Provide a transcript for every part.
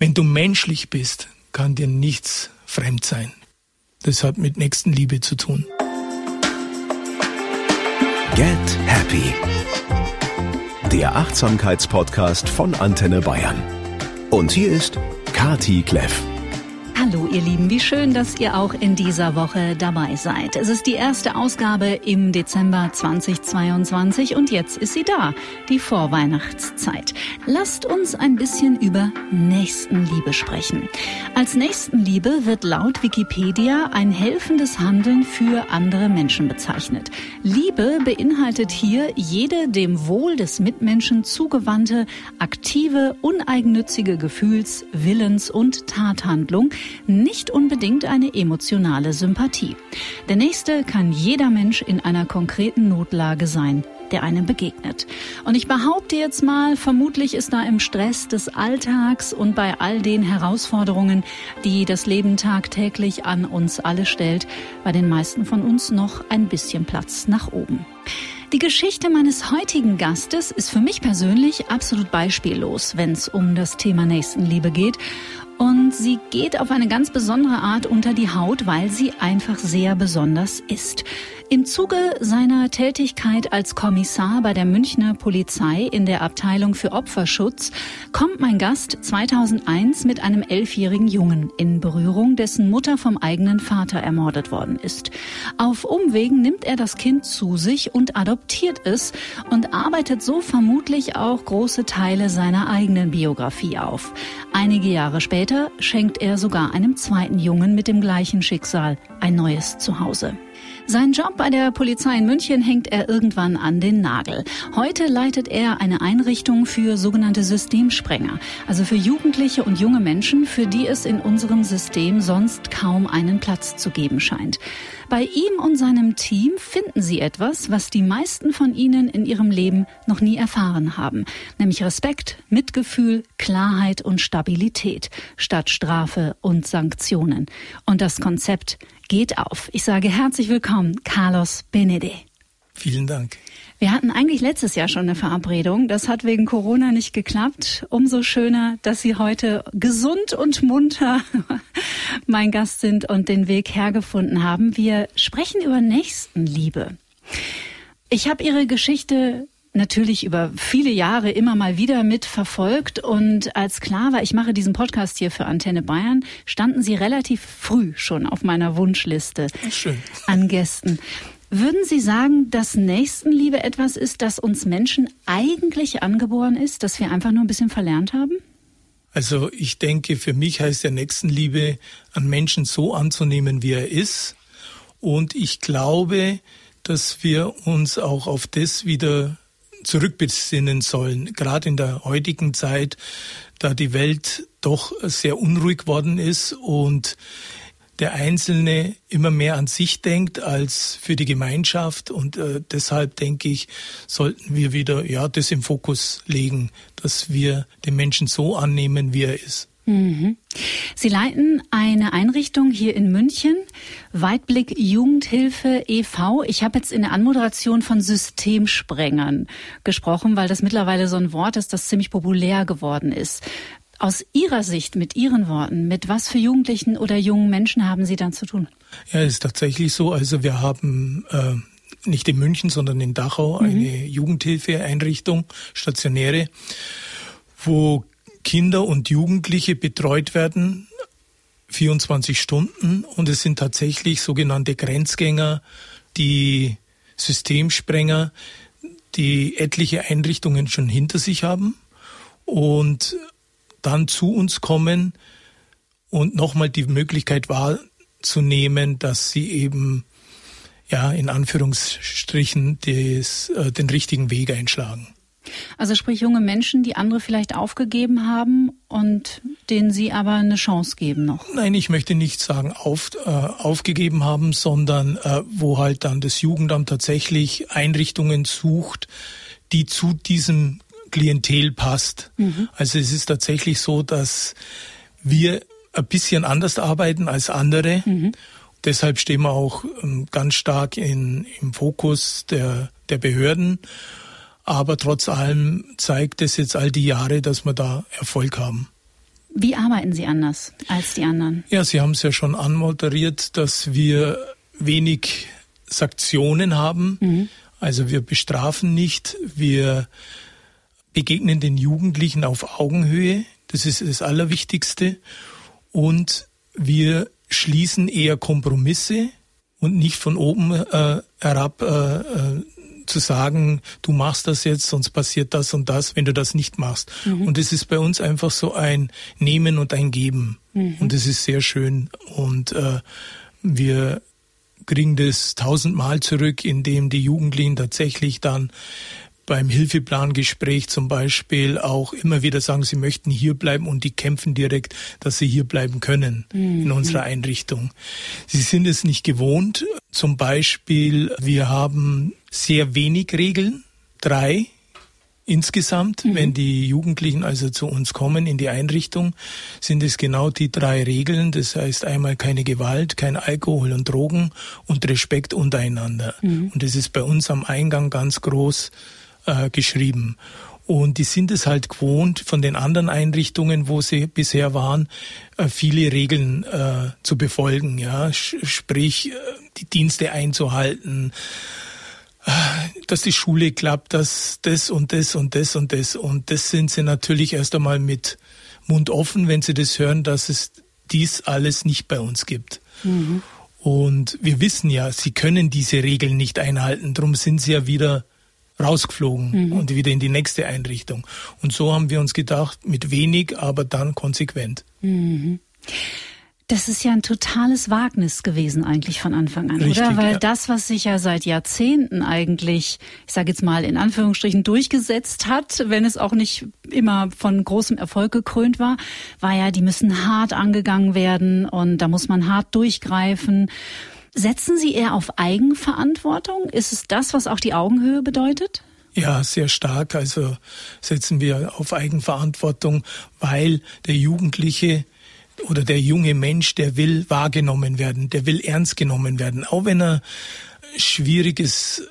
wenn du menschlich bist, kann dir nichts fremd sein. Das hat mit Nächstenliebe zu tun. Get Happy. Der Achtsamkeitspodcast von Antenne Bayern. Und hier ist Kati Kleff. Hallo ihr Lieben, wie schön, dass ihr auch in dieser Woche dabei seid. Es ist die erste Ausgabe im Dezember 2022 und jetzt ist sie da, die Vorweihnachtszeit. Lasst uns ein bisschen über Nächstenliebe sprechen. Als Nächstenliebe wird laut Wikipedia ein helfendes Handeln für andere Menschen bezeichnet. Liebe beinhaltet hier jede dem Wohl des Mitmenschen zugewandte, aktive, uneigennützige Gefühls-, Willens- und Tathandlung, nicht unbedingt eine emotionale Sympathie. Der nächste kann jeder Mensch in einer konkreten Notlage sein der einem begegnet. Und ich behaupte jetzt mal, vermutlich ist da im Stress des Alltags und bei all den Herausforderungen, die das Leben tagtäglich an uns alle stellt, bei den meisten von uns noch ein bisschen Platz nach oben. Die Geschichte meines heutigen Gastes ist für mich persönlich absolut beispiellos, wenn es um das Thema Nächstenliebe geht. Und sie geht auf eine ganz besondere Art unter die Haut, weil sie einfach sehr besonders ist. Im Zuge seiner Tätigkeit als Kommissar bei der Münchner Polizei in der Abteilung für Opferschutz kommt mein Gast 2001 mit einem elfjährigen Jungen in Berührung, dessen Mutter vom eigenen Vater ermordet worden ist. Auf Umwegen nimmt er das Kind zu sich und adoptiert es und arbeitet so vermutlich auch große Teile seiner eigenen Biografie auf. Einige Jahre später schenkt er sogar einem zweiten Jungen mit dem gleichen Schicksal ein neues Zuhause. Sein Job bei der Polizei in München hängt er irgendwann an den Nagel. Heute leitet er eine Einrichtung für sogenannte Systemsprenger, also für Jugendliche und junge Menschen, für die es in unserem System sonst kaum einen Platz zu geben scheint. Bei ihm und seinem Team finden sie etwas, was die meisten von ihnen in ihrem Leben noch nie erfahren haben, nämlich Respekt, Mitgefühl, Klarheit und Stabilität statt Strafe und Sanktionen. Und das Konzept geht auf. Ich sage herzlich willkommen, Carlos Benede. Vielen Dank. Wir hatten eigentlich letztes Jahr schon eine Verabredung. Das hat wegen Corona nicht geklappt. Umso schöner, dass Sie heute gesund und munter mein Gast sind und den Weg hergefunden haben. Wir sprechen über Nächstenliebe. Ich habe Ihre Geschichte natürlich über viele Jahre immer mal wieder mitverfolgt und als klar war, ich mache diesen Podcast hier für Antenne Bayern, standen Sie relativ früh schon auf meiner Wunschliste Schön. an Gästen. Würden Sie sagen, dass Nächstenliebe etwas ist, das uns Menschen eigentlich angeboren ist, das wir einfach nur ein bisschen verlernt haben? Also ich denke, für mich heißt ja Nächstenliebe, einen Menschen so anzunehmen, wie er ist. Und ich glaube, dass wir uns auch auf das wieder zurückbesinnen sollen, gerade in der heutigen Zeit, da die Welt doch sehr unruhig worden ist und der Einzelne immer mehr an sich denkt als für die Gemeinschaft und äh, deshalb denke ich, sollten wir wieder ja das im Fokus legen, dass wir den Menschen so annehmen, wie er ist. Mhm. Sie leiten eine Einrichtung hier in München, Weitblick Jugendhilfe e.V. Ich habe jetzt in der Anmoderation von Systemsprengern gesprochen, weil das mittlerweile so ein Wort ist, das ziemlich populär geworden ist. Aus Ihrer Sicht, mit Ihren Worten, mit was für Jugendlichen oder jungen Menschen haben Sie dann zu tun? Ja, es ist tatsächlich so. Also wir haben äh, nicht in München, sondern in Dachau mhm. eine Jugendhilfeeinrichtung, stationäre, wo Kinder und Jugendliche betreut werden, 24 Stunden. Und es sind tatsächlich sogenannte Grenzgänger, die Systemsprenger, die etliche Einrichtungen schon hinter sich haben und dann zu uns kommen und nochmal die Möglichkeit wahrzunehmen, dass sie eben ja in Anführungsstrichen des, äh, den richtigen Weg einschlagen. Also sprich junge Menschen, die andere vielleicht aufgegeben haben und denen Sie aber eine Chance geben noch. Nein, ich möchte nicht sagen auf, äh, aufgegeben haben, sondern äh, wo halt dann das Jugendamt tatsächlich Einrichtungen sucht, die zu diesem Klientel passt. Mhm. Also es ist tatsächlich so, dass wir ein bisschen anders arbeiten als andere. Mhm. Deshalb stehen wir auch ähm, ganz stark in, im Fokus der, der Behörden aber trotz allem zeigt es jetzt all die Jahre, dass wir da Erfolg haben. Wie arbeiten Sie anders als die anderen? Ja, Sie haben es ja schon anmoderiert, dass wir wenig Sanktionen haben. Mhm. Also wir bestrafen nicht, wir begegnen den Jugendlichen auf Augenhöhe. Das ist das Allerwichtigste. Und wir schließen eher Kompromisse und nicht von oben äh, herab äh, äh, zu sagen, du machst das jetzt, sonst passiert das und das, wenn du das nicht machst. Mhm. Und es ist bei uns einfach so ein Nehmen und ein Geben. Mhm. Und es ist sehr schön. Und äh, wir kriegen das tausendmal zurück, indem die Jugendlichen tatsächlich dann beim Hilfeplangespräch zum Beispiel auch immer wieder sagen, sie möchten hier bleiben und die kämpfen direkt, dass sie hier bleiben können mhm. in unserer Einrichtung. Sie sind es nicht gewohnt. Zum Beispiel, wir haben sehr wenig Regeln, drei Insgesamt, mhm. wenn die Jugendlichen also zu uns kommen in die Einrichtung, sind es genau die drei Regeln. Das heißt einmal keine Gewalt, kein Alkohol und Drogen und Respekt untereinander. Mhm. Und das ist bei uns am Eingang ganz groß äh, geschrieben. Und die sind es halt gewohnt, von den anderen Einrichtungen, wo sie bisher waren, äh, viele Regeln äh, zu befolgen. Ja, sprich, äh, die Dienste einzuhalten, dass die Schule klappt, dass das und das und das und das. Und das sind sie natürlich erst einmal mit Mund offen, wenn sie das hören, dass es dies alles nicht bei uns gibt. Mhm. Und wir wissen ja, sie können diese Regeln nicht einhalten. Darum sind sie ja wieder rausgeflogen mhm. und wieder in die nächste Einrichtung. Und so haben wir uns gedacht, mit wenig, aber dann konsequent. Mhm. Das ist ja ein totales Wagnis gewesen eigentlich von Anfang an, Richtig, oder? Weil ja. das, was sich ja seit Jahrzehnten eigentlich, ich sage jetzt mal in Anführungsstrichen, durchgesetzt hat, wenn es auch nicht immer von großem Erfolg gekrönt war, war ja, die müssen hart angegangen werden und da muss man hart durchgreifen. Setzen Sie eher auf Eigenverantwortung? Ist es das, was auch die Augenhöhe bedeutet? Ja, sehr stark. Also setzen wir auf Eigenverantwortung, weil der Jugendliche oder der junge Mensch, der will wahrgenommen werden, der will ernst genommen werden, auch wenn er schwieriges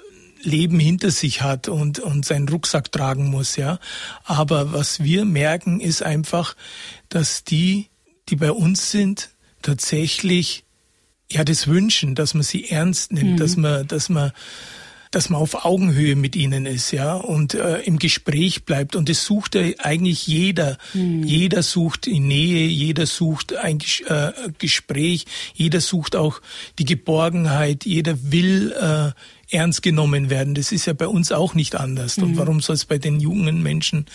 Leben hinter sich hat und, und seinen Rucksack tragen muss, ja. Aber was wir merken, ist einfach, dass die, die bei uns sind, tatsächlich ja das wünschen, dass man sie ernst nimmt, mhm. dass man, dass man dass man auf Augenhöhe mit ihnen ist, ja, und äh, im Gespräch bleibt. Und das sucht ja eigentlich jeder. Mhm. Jeder sucht in Nähe, jeder sucht ein äh, Gespräch, jeder sucht auch die Geborgenheit, jeder will äh, ernst genommen werden. Das ist ja bei uns auch nicht anders. Mhm. Und warum soll es bei den jungen Menschen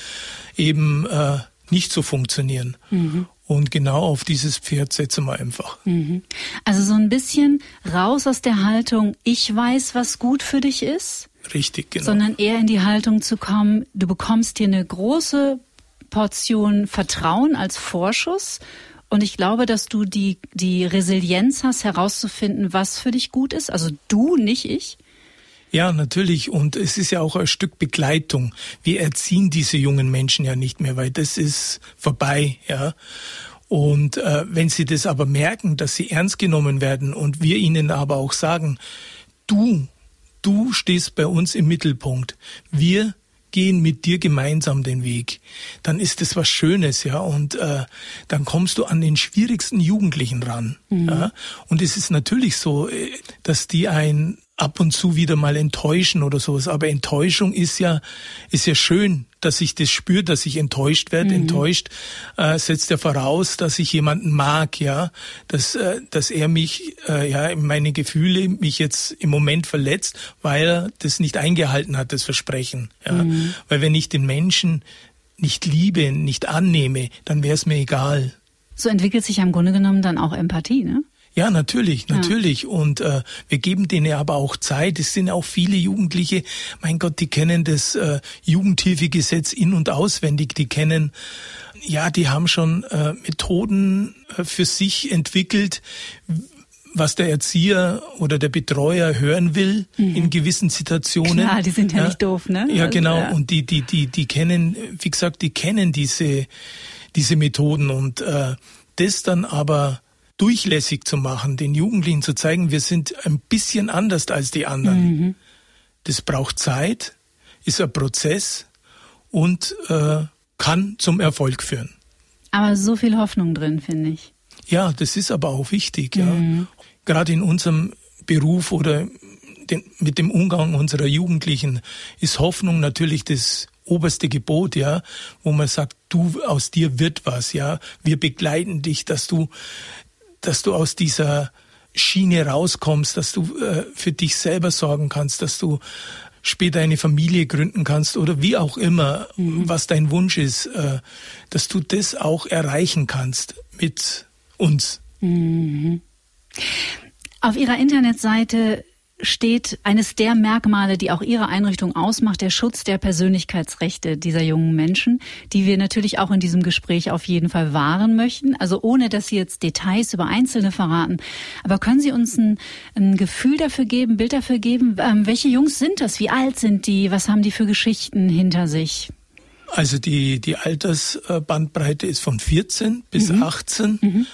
eben äh, nicht so funktionieren? Mhm. Und genau auf dieses Pferd setzen wir einfach. Mhm. Also so ein bisschen raus aus der Haltung, ich weiß, was gut für dich ist. Richtig, genau. Sondern eher in die Haltung zu kommen, du bekommst hier eine große Portion Vertrauen als Vorschuss. Und ich glaube, dass du die, die Resilienz hast, herauszufinden, was für dich gut ist. Also du, nicht ich. Ja, natürlich. Und es ist ja auch ein Stück Begleitung. Wir erziehen diese jungen Menschen ja nicht mehr, weil das ist vorbei, ja. Und äh, wenn sie das aber merken, dass sie ernst genommen werden und wir ihnen aber auch sagen, du, du stehst bei uns im Mittelpunkt. Wir gehen mit dir gemeinsam den Weg, dann ist das was Schönes, ja, und äh, dann kommst du an den schwierigsten Jugendlichen ran. Mhm. Ja? Und es ist natürlich so, äh, dass die ein ab und zu wieder mal enttäuschen oder sowas. Aber Enttäuschung ist ja, ist ja schön, dass ich das spüre, dass ich enttäuscht werde. Mhm. Enttäuscht äh, setzt ja voraus, dass ich jemanden mag, ja, dass, äh, dass er mich, äh, ja, meine Gefühle mich jetzt im Moment verletzt, weil er das nicht eingehalten hat, das Versprechen. Ja. Mhm. Weil wenn ich den Menschen nicht liebe, nicht annehme, dann wäre es mir egal. So entwickelt sich ja im Grunde genommen dann auch Empathie, ne? Ja, natürlich, natürlich. Ja. Und äh, wir geben denen aber auch Zeit. Es sind auch viele Jugendliche, mein Gott, die kennen das äh, Jugendhilfegesetz in- und auswendig. Die kennen, ja, die haben schon äh, Methoden äh, für sich entwickelt, was der Erzieher oder der Betreuer hören will mhm. in gewissen Situationen. Klar, die sind ja, ja nicht doof, ne? Ja, also, genau. Ja. Und die, die, die, die kennen, wie gesagt, die kennen diese, diese Methoden und äh, das dann aber durchlässig zu machen, den Jugendlichen zu zeigen, wir sind ein bisschen anders als die anderen. Mhm. Das braucht Zeit, ist ein Prozess und äh, kann zum Erfolg führen. Aber so viel Hoffnung drin, finde ich. Ja, das ist aber auch wichtig, ja. Mhm. Gerade in unserem Beruf oder den, mit dem Umgang unserer Jugendlichen ist Hoffnung natürlich das oberste Gebot, ja, wo man sagt, du, aus dir wird was, ja. Wir begleiten dich, dass du, dass du aus dieser Schiene rauskommst, dass du äh, für dich selber sorgen kannst, dass du später eine Familie gründen kannst oder wie auch immer, mhm. was dein Wunsch ist, äh, dass du das auch erreichen kannst mit uns. Mhm. Auf Ihrer Internetseite steht eines der Merkmale, die auch Ihre Einrichtung ausmacht, der Schutz der Persönlichkeitsrechte dieser jungen Menschen, die wir natürlich auch in diesem Gespräch auf jeden Fall wahren möchten. Also ohne, dass Sie jetzt Details über Einzelne verraten. Aber können Sie uns ein, ein Gefühl dafür geben, Bild dafür geben? Ähm, welche Jungs sind das? Wie alt sind die? Was haben die für Geschichten hinter sich? Also die, die Altersbandbreite ist von 14 bis mhm. 18. Mhm.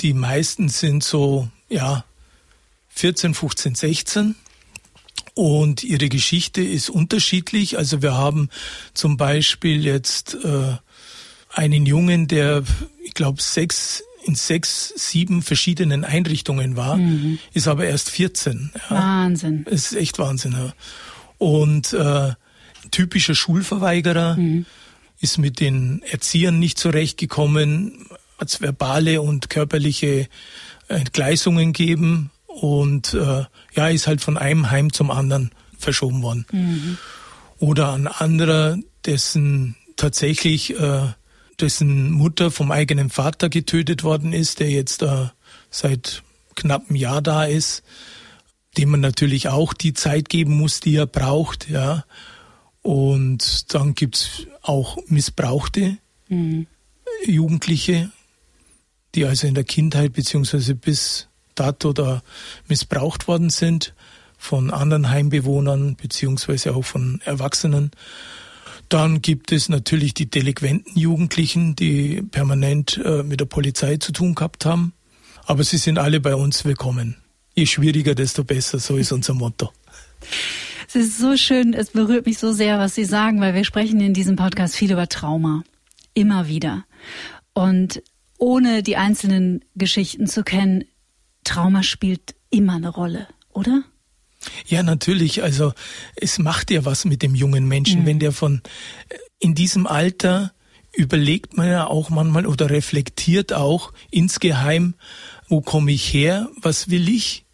Die meisten sind so, ja, 14, 15, 16. Und ihre Geschichte ist unterschiedlich. Also wir haben zum Beispiel jetzt äh, einen Jungen, der, ich glaube, sechs in sechs, sieben verschiedenen Einrichtungen war, mhm. ist aber erst 14. Ja. Wahnsinn. Ist echt Wahnsinn. Ja. Und äh, typischer Schulverweigerer mhm. ist mit den Erziehern nicht zurechtgekommen, hat es verbale und körperliche Entgleisungen gegeben und äh, ja, ist halt von einem Heim zum anderen verschoben worden. Mhm. Oder ein anderer, dessen tatsächlich äh, dessen Mutter vom eigenen Vater getötet worden ist, der jetzt äh, seit knapp einem Jahr da ist, dem man natürlich auch die Zeit geben muss, die er braucht, ja. Und dann gibt's auch missbrauchte mhm. Jugendliche, die also in der Kindheit beziehungsweise bis dato da missbraucht worden sind von anderen Heimbewohnern beziehungsweise auch von Erwachsenen. Dann gibt es natürlich die delinquenten Jugendlichen, die permanent äh, mit der Polizei zu tun gehabt haben. Aber sie sind alle bei uns willkommen. Je schwieriger, desto besser, so ist unser Motto. Es ist so schön, es berührt mich so sehr, was Sie sagen, weil wir sprechen in diesem Podcast viel über Trauma. Immer wieder. Und ohne die einzelnen Geschichten zu kennen, Trauma spielt immer eine Rolle, oder? Ja, natürlich. Also es macht ja was mit dem jungen Menschen, mhm. wenn der von äh, in diesem Alter überlegt man ja auch manchmal oder reflektiert auch insgeheim, wo komme ich her, was will ich,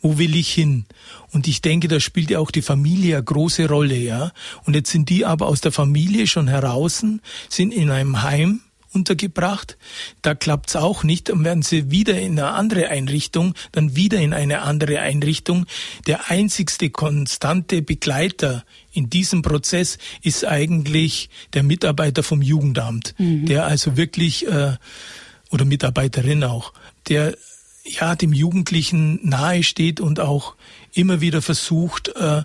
wo will ich hin? Und ich denke, da spielt ja auch die Familie eine große Rolle, ja. Und jetzt sind die aber aus der Familie schon heraus, sind in einem Heim, untergebracht. Da klappt's auch nicht. Dann werden sie wieder in eine andere Einrichtung, dann wieder in eine andere Einrichtung. Der einzigste konstante Begleiter in diesem Prozess ist eigentlich der Mitarbeiter vom Jugendamt, mhm. der also wirklich äh, oder Mitarbeiterin auch, der ja dem Jugendlichen nahe steht und auch immer wieder versucht, äh,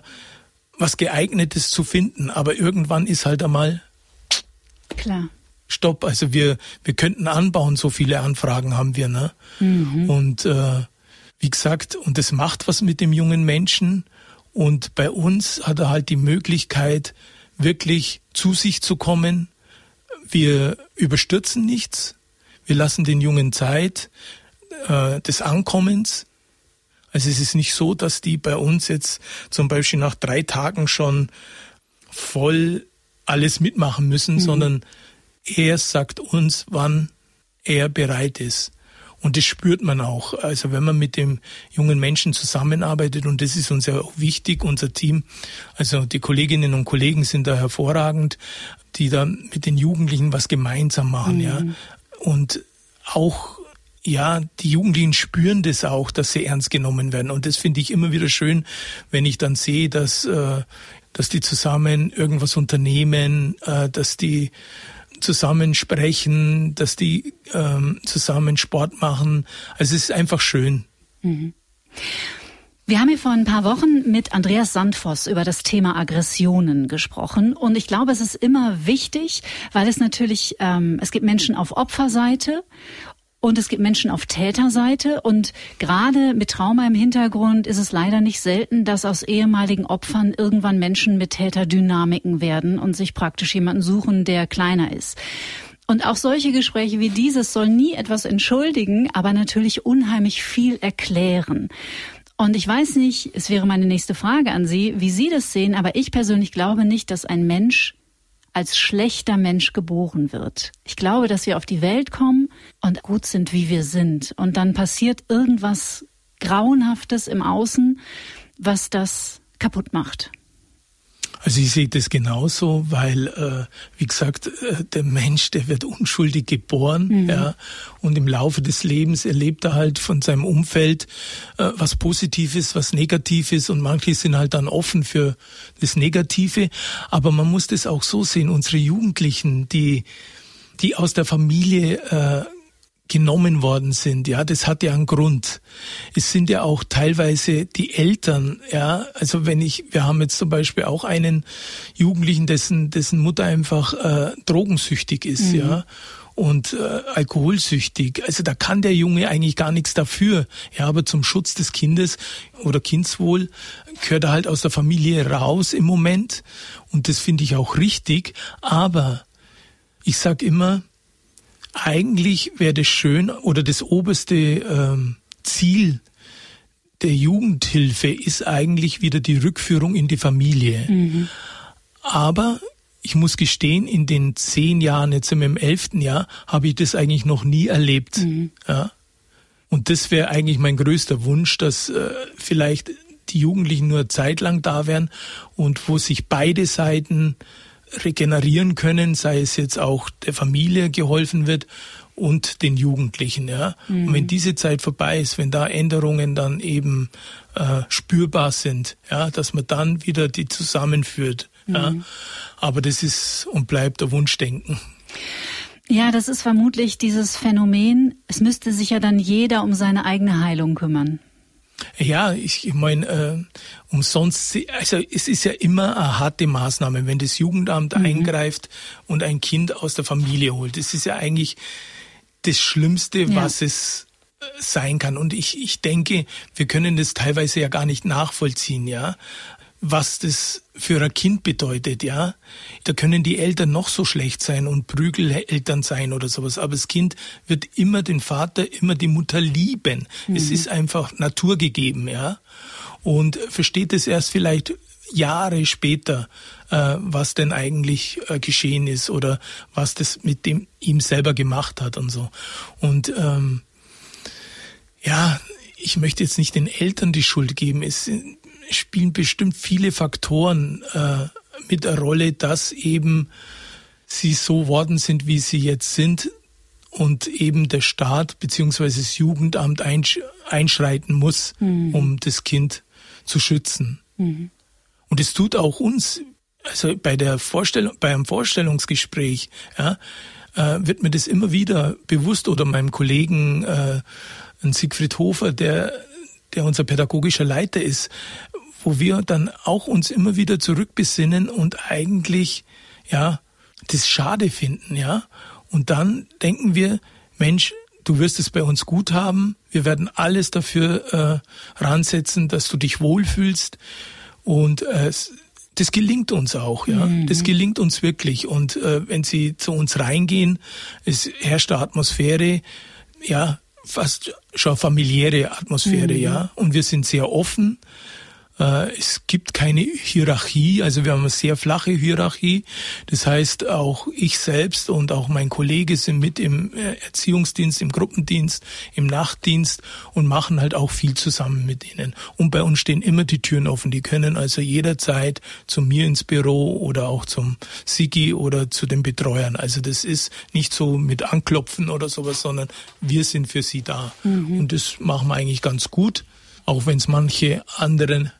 was geeignetes zu finden. Aber irgendwann ist halt einmal klar stopp. Also wir, wir könnten anbauen, so viele Anfragen haben wir. Ne? Mhm. Und äh, wie gesagt, und das macht was mit dem jungen Menschen. Und bei uns hat er halt die Möglichkeit, wirklich zu sich zu kommen. Wir überstürzen nichts. Wir lassen den Jungen Zeit äh, des Ankommens. Also es ist nicht so, dass die bei uns jetzt zum Beispiel nach drei Tagen schon voll alles mitmachen müssen, mhm. sondern er sagt uns, wann er bereit ist. Und das spürt man auch. Also wenn man mit dem jungen Menschen zusammenarbeitet, und das ist uns ja auch wichtig, unser Team, also die Kolleginnen und Kollegen sind da hervorragend, die da mit den Jugendlichen was gemeinsam machen, mhm. ja. Und auch ja, die Jugendlichen spüren das auch, dass sie ernst genommen werden. Und das finde ich immer wieder schön, wenn ich dann sehe, dass, äh, dass die zusammen irgendwas unternehmen, äh, dass die zusammen sprechen, dass die ähm, zusammen Sport machen. Also es ist einfach schön. Mhm. Wir haben hier vor ein paar Wochen mit Andreas Sandvoss über das Thema Aggressionen gesprochen. Und ich glaube, es ist immer wichtig, weil es natürlich, ähm, es gibt Menschen auf Opferseite und es gibt Menschen auf Täterseite. Und gerade mit Trauma im Hintergrund ist es leider nicht selten, dass aus ehemaligen Opfern irgendwann Menschen mit Täterdynamiken werden und sich praktisch jemanden suchen, der kleiner ist. Und auch solche Gespräche wie dieses soll nie etwas entschuldigen, aber natürlich unheimlich viel erklären. Und ich weiß nicht, es wäre meine nächste Frage an Sie, wie Sie das sehen, aber ich persönlich glaube nicht, dass ein Mensch als schlechter Mensch geboren wird. Ich glaube, dass wir auf die Welt kommen und gut sind, wie wir sind. Und dann passiert irgendwas Grauenhaftes im Außen, was das kaputt macht. Also ich sehe das genauso, weil, äh, wie gesagt, äh, der Mensch, der wird unschuldig geboren, mhm. ja, und im Laufe des Lebens erlebt er halt von seinem Umfeld äh, was Positives, was Negatives und manche sind halt dann offen für das Negative. Aber man muss das auch so sehen, unsere Jugendlichen, die die aus der Familie äh, genommen worden sind. Ja, das hat ja einen Grund. Es sind ja auch teilweise die Eltern. Ja, also wenn ich, wir haben jetzt zum Beispiel auch einen Jugendlichen, dessen dessen Mutter einfach äh, drogensüchtig ist. Mhm. Ja und äh, alkoholsüchtig. Also da kann der Junge eigentlich gar nichts dafür. Ja, aber zum Schutz des Kindes oder Kindswohl gehört er halt aus der Familie raus im Moment und das finde ich auch richtig. Aber ich sag immer, eigentlich wäre das schön oder das oberste ähm, Ziel der Jugendhilfe ist eigentlich wieder die Rückführung in die Familie. Mhm. Aber ich muss gestehen, in den zehn Jahren, jetzt im elften Jahr, habe ich das eigentlich noch nie erlebt. Mhm. Ja. Und das wäre eigentlich mein größter Wunsch, dass äh, vielleicht die Jugendlichen nur zeitlang da wären und wo sich beide Seiten regenerieren können, sei es jetzt auch der Familie geholfen wird und den Jugendlichen. Ja. Mhm. Und wenn diese Zeit vorbei ist, wenn da Änderungen dann eben äh, spürbar sind, ja, dass man dann wieder die zusammenführt. Mhm. Ja. Aber das ist und bleibt der Wunschdenken. Ja, das ist vermutlich dieses Phänomen, es müsste sich ja dann jeder um seine eigene Heilung kümmern. Ja, ich, ich meine, äh, umsonst, also es ist ja immer eine harte Maßnahme, wenn das Jugendamt mhm. eingreift und ein Kind aus der Familie holt. Das ist ja eigentlich das Schlimmste, ja. was es äh, sein kann. Und ich, ich denke, wir können das teilweise ja gar nicht nachvollziehen, ja was das für ein Kind bedeutet, ja. Da können die Eltern noch so schlecht sein und Prügeleltern sein oder sowas, aber das Kind wird immer den Vater, immer die Mutter lieben. Mhm. Es ist einfach naturgegeben, ja. Und versteht es erst vielleicht Jahre später, äh, was denn eigentlich äh, geschehen ist oder was das mit dem ihm selber gemacht hat und so. Und ähm, ja, ich möchte jetzt nicht den Eltern die Schuld geben. Es spielen bestimmt viele Faktoren äh, mit der Rolle, dass eben sie so worden sind, wie sie jetzt sind und eben der Staat beziehungsweise das Jugendamt einsch einschreiten muss, mhm. um das Kind zu schützen. Mhm. Und es tut auch uns, also bei der Vorstellung, bei einem Vorstellungsgespräch, ja, äh, wird mir das immer wieder bewusst oder meinem Kollegen äh, Siegfried Hofer, der der unser pädagogischer Leiter ist, wo wir dann auch uns immer wieder zurückbesinnen und eigentlich, ja, das schade finden, ja. Und dann denken wir, Mensch, du wirst es bei uns gut haben. Wir werden alles dafür äh, ransetzen, dass du dich wohlfühlst. Und äh, das gelingt uns auch, ja. Mhm. Das gelingt uns wirklich. Und äh, wenn sie zu uns reingehen, es herrscht eine Atmosphäre, ja, fast schon familiäre Atmosphäre, mhm. ja. Und wir sind sehr offen. Äh, es gibt keine Hierarchie, also wir haben eine sehr flache Hierarchie. Das heißt, auch ich selbst und auch mein Kollege sind mit im äh, Erziehungsdienst, im Gruppendienst, im Nachtdienst und machen halt auch viel zusammen mit ihnen. Und bei uns stehen immer die Türen offen. Die können also jederzeit zu mir ins Büro oder auch zum Sigi oder zu den Betreuern. Also das ist nicht so mit Anklopfen oder sowas, sondern wir sind für sie da. Mhm. Und das machen wir eigentlich ganz gut auch wenn es manche anderen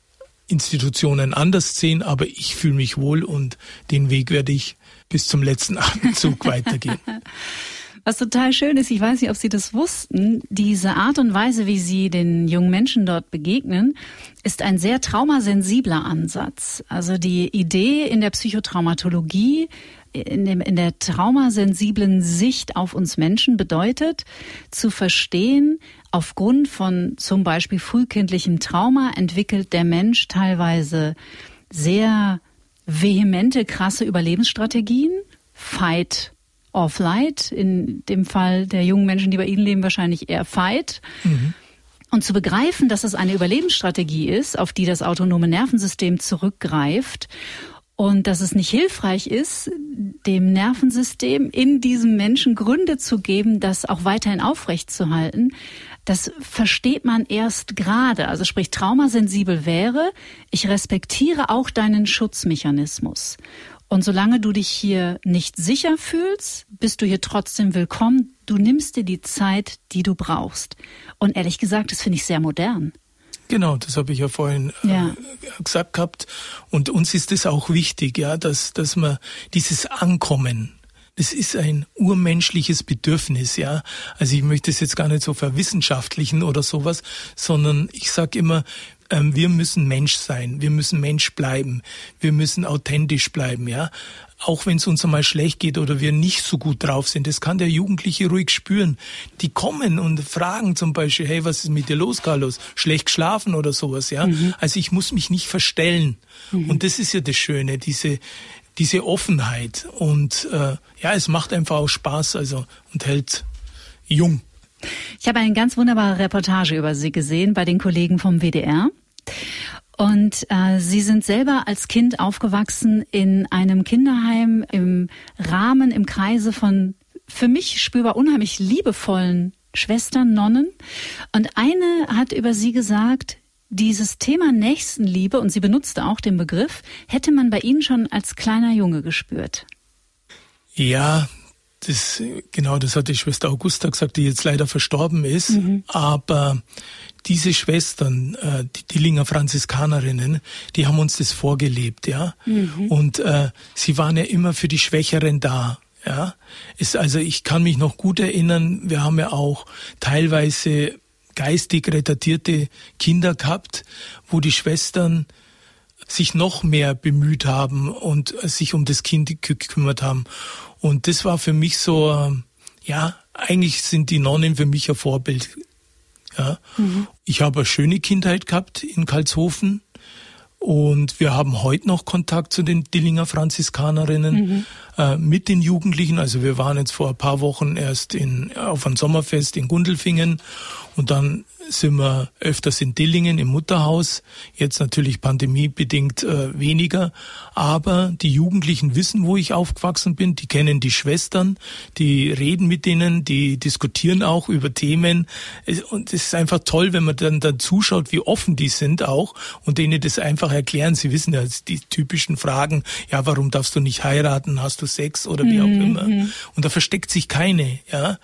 Institutionen anders sehen, aber ich fühle mich wohl und den Weg werde ich bis zum letzten Atemzug weitergehen. Was total schön ist, ich weiß nicht, ob Sie das wussten, diese Art und Weise, wie Sie den jungen Menschen dort begegnen, ist ein sehr traumasensibler Ansatz. Also die Idee in der Psychotraumatologie, in, dem, in der traumasensiblen Sicht auf uns Menschen bedeutet, zu verstehen, aufgrund von zum Beispiel frühkindlichem Trauma entwickelt der Mensch teilweise sehr vehemente, krasse Überlebensstrategien, Fight or flight, in dem Fall der jungen Menschen, die bei Ihnen leben, wahrscheinlich eher fight. Mhm. Und zu begreifen, dass es eine Überlebensstrategie ist, auf die das autonome Nervensystem zurückgreift und dass es nicht hilfreich ist, dem Nervensystem in diesem Menschen Gründe zu geben, das auch weiterhin aufrechtzuerhalten, das versteht man erst gerade. Also sprich, traumasensibel wäre, ich respektiere auch deinen Schutzmechanismus. Und solange du dich hier nicht sicher fühlst, bist du hier trotzdem willkommen. Du nimmst dir die Zeit, die du brauchst. Und ehrlich gesagt, das finde ich sehr modern. Genau, das habe ich ja vorhin äh, ja. Äh, gesagt gehabt. Und uns ist es auch wichtig, ja, dass, dass man dieses Ankommen, das ist ein urmenschliches Bedürfnis, ja. Also ich möchte es jetzt gar nicht so verwissenschaftlichen oder sowas, sondern ich sage immer, ähm, wir müssen Mensch sein, wir müssen Mensch bleiben, wir müssen authentisch bleiben, ja. Auch wenn es uns einmal schlecht geht oder wir nicht so gut drauf sind, das kann der Jugendliche ruhig spüren. Die kommen und fragen zum Beispiel, hey, was ist mit dir los, Carlos? Schlecht geschlafen oder sowas, ja. Mhm. Also ich muss mich nicht verstellen. Mhm. Und das ist ja das Schöne, diese, diese Offenheit. Und äh, ja, es macht einfach auch Spaß, also und hält jung. Ich habe eine ganz wunderbare Reportage über Sie gesehen bei den Kollegen vom WDR. Und äh, Sie sind selber als Kind aufgewachsen in einem Kinderheim im Rahmen, im Kreise von für mich spürbar unheimlich liebevollen Schwestern, Nonnen. Und eine hat über Sie gesagt, dieses Thema Nächstenliebe, und sie benutzte auch den Begriff, hätte man bei Ihnen schon als kleiner Junge gespürt. Ja, das, genau, das hat die Schwester Augusta gesagt, die jetzt leider verstorben ist. Mhm. Aber diese Schwestern, äh, die Dillinger Franziskanerinnen, die haben uns das vorgelebt, ja. Mhm. Und äh, sie waren ja immer für die Schwächeren da. Ja, ist also ich kann mich noch gut erinnern. Wir haben ja auch teilweise geistig retardierte Kinder gehabt, wo die Schwestern sich noch mehr bemüht haben und sich um das Kind gekümmert haben. Und das war für mich so, ja, eigentlich sind die Nonnen für mich ein Vorbild. Ja. Mhm. Ich habe eine schöne Kindheit gehabt in Karlshofen. Und wir haben heute noch Kontakt zu den Dillinger Franziskanerinnen mhm. Äh, mit den Jugendlichen. Also wir waren jetzt vor ein paar Wochen erst in, auf einem Sommerfest in Gundelfingen und dann sind wir öfters in Dillingen im Mutterhaus, jetzt natürlich pandemiebedingt äh, weniger, aber die Jugendlichen wissen, wo ich aufgewachsen bin, die kennen die Schwestern, die reden mit denen, die diskutieren auch über Themen. Und es ist einfach toll, wenn man dann, dann zuschaut, wie offen die sind auch und denen das einfach erklären. Sie wissen ja die typischen Fragen, ja, warum darfst du nicht heiraten, hast du Sex oder wie auch mhm. immer. Und da versteckt sich keine, ja.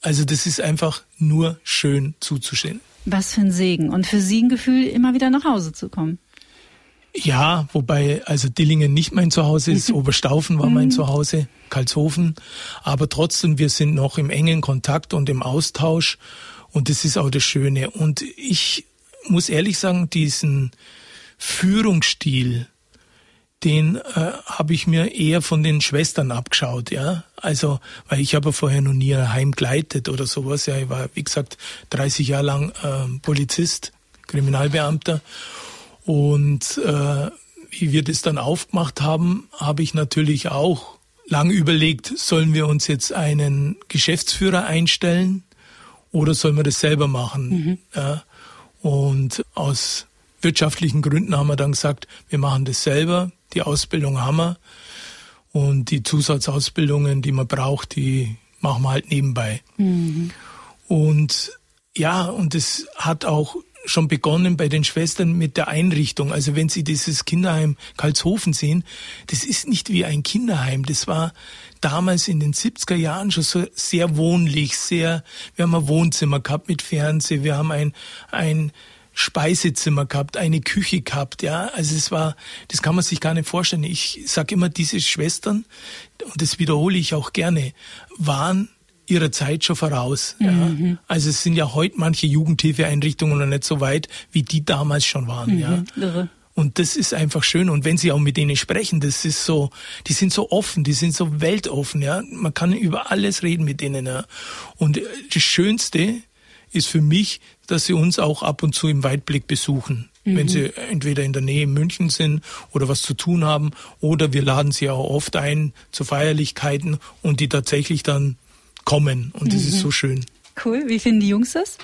Also das ist einfach nur schön zuzusehen. Was für ein Segen und für Sie ein Gefühl, immer wieder nach Hause zu kommen. Ja, wobei also Dillingen nicht mein Zuhause ist, Oberstaufen war mein mhm. Zuhause, Karlshofen, aber trotzdem wir sind noch im engen Kontakt und im Austausch und das ist auch das Schöne und ich muss ehrlich sagen, diesen Führungsstil, den äh, habe ich mir eher von den Schwestern abgeschaut, ja. Also, weil ich habe vorher noch nie ein Heim geleitet oder sowas. Ja, ich war, wie gesagt, 30 Jahre lang äh, Polizist, Kriminalbeamter. Und äh, wie wir das dann aufgemacht haben, habe ich natürlich auch lang überlegt, sollen wir uns jetzt einen Geschäftsführer einstellen oder sollen wir das selber machen? Mhm. Ja, und aus wirtschaftlichen Gründen haben wir dann gesagt, wir machen das selber. Die Ausbildung haben wir. Und die Zusatzausbildungen, die man braucht, die machen wir halt nebenbei. Mhm. Und ja, und es hat auch schon begonnen bei den Schwestern mit der Einrichtung. Also wenn Sie dieses Kinderheim Karlshofen sehen, das ist nicht wie ein Kinderheim. Das war damals in den 70er Jahren schon so sehr wohnlich, sehr, wir haben ein Wohnzimmer gehabt mit Fernseh, wir haben ein, ein Speisezimmer gehabt, eine Küche gehabt, ja. Also es war, das kann man sich gar nicht vorstellen. Ich sage immer, diese Schwestern, und das wiederhole ich auch gerne, waren ihrer Zeit schon voraus. Mhm. Ja. Also es sind ja heute manche Jugendhilfeeinrichtungen noch nicht so weit, wie die damals schon waren. Mhm. Ja. Irre. Und das ist einfach schön. Und wenn Sie auch mit denen sprechen, das ist so, die sind so offen, die sind so weltoffen, ja. Man kann über alles reden mit denen, ja. Und das Schönste ist für mich, dass sie uns auch ab und zu im Weitblick besuchen. Mhm. Wenn sie entweder in der Nähe in München sind oder was zu tun haben, oder wir laden sie auch oft ein zu Feierlichkeiten und die tatsächlich dann kommen. Und das mhm. ist so schön. Cool. Wie finden die Jungs das?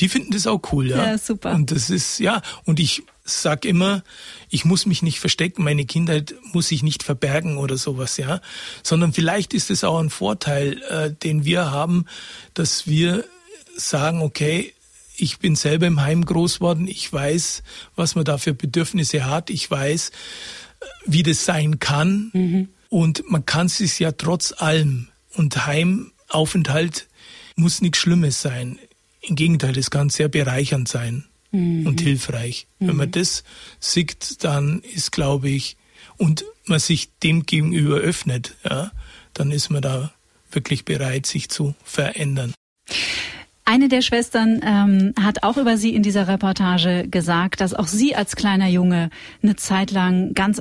Die finden das auch cool, ja. Ja, super. Und das ist, ja, und ich sag immer, ich muss mich nicht verstecken, meine Kindheit muss ich nicht verbergen oder sowas, ja. Sondern vielleicht ist es auch ein Vorteil, äh, den wir haben, dass wir sagen, okay, ich bin selber im Heim groß worden, ich weiß, was man da für Bedürfnisse hat, ich weiß, wie das sein kann. Mhm. Und man kann es sich ja trotz allem. Und Heimaufenthalt muss nichts Schlimmes sein. Im Gegenteil, es kann sehr bereichernd sein mhm. und hilfreich. Mhm. Wenn man mhm. das sieht, dann ist, glaube ich, und man sich dem gegenüber öffnet, ja, dann ist man da wirklich bereit, sich zu verändern. Eine der Schwestern ähm, hat auch über Sie in dieser Reportage gesagt, dass auch Sie als kleiner Junge eine Zeit lang ganz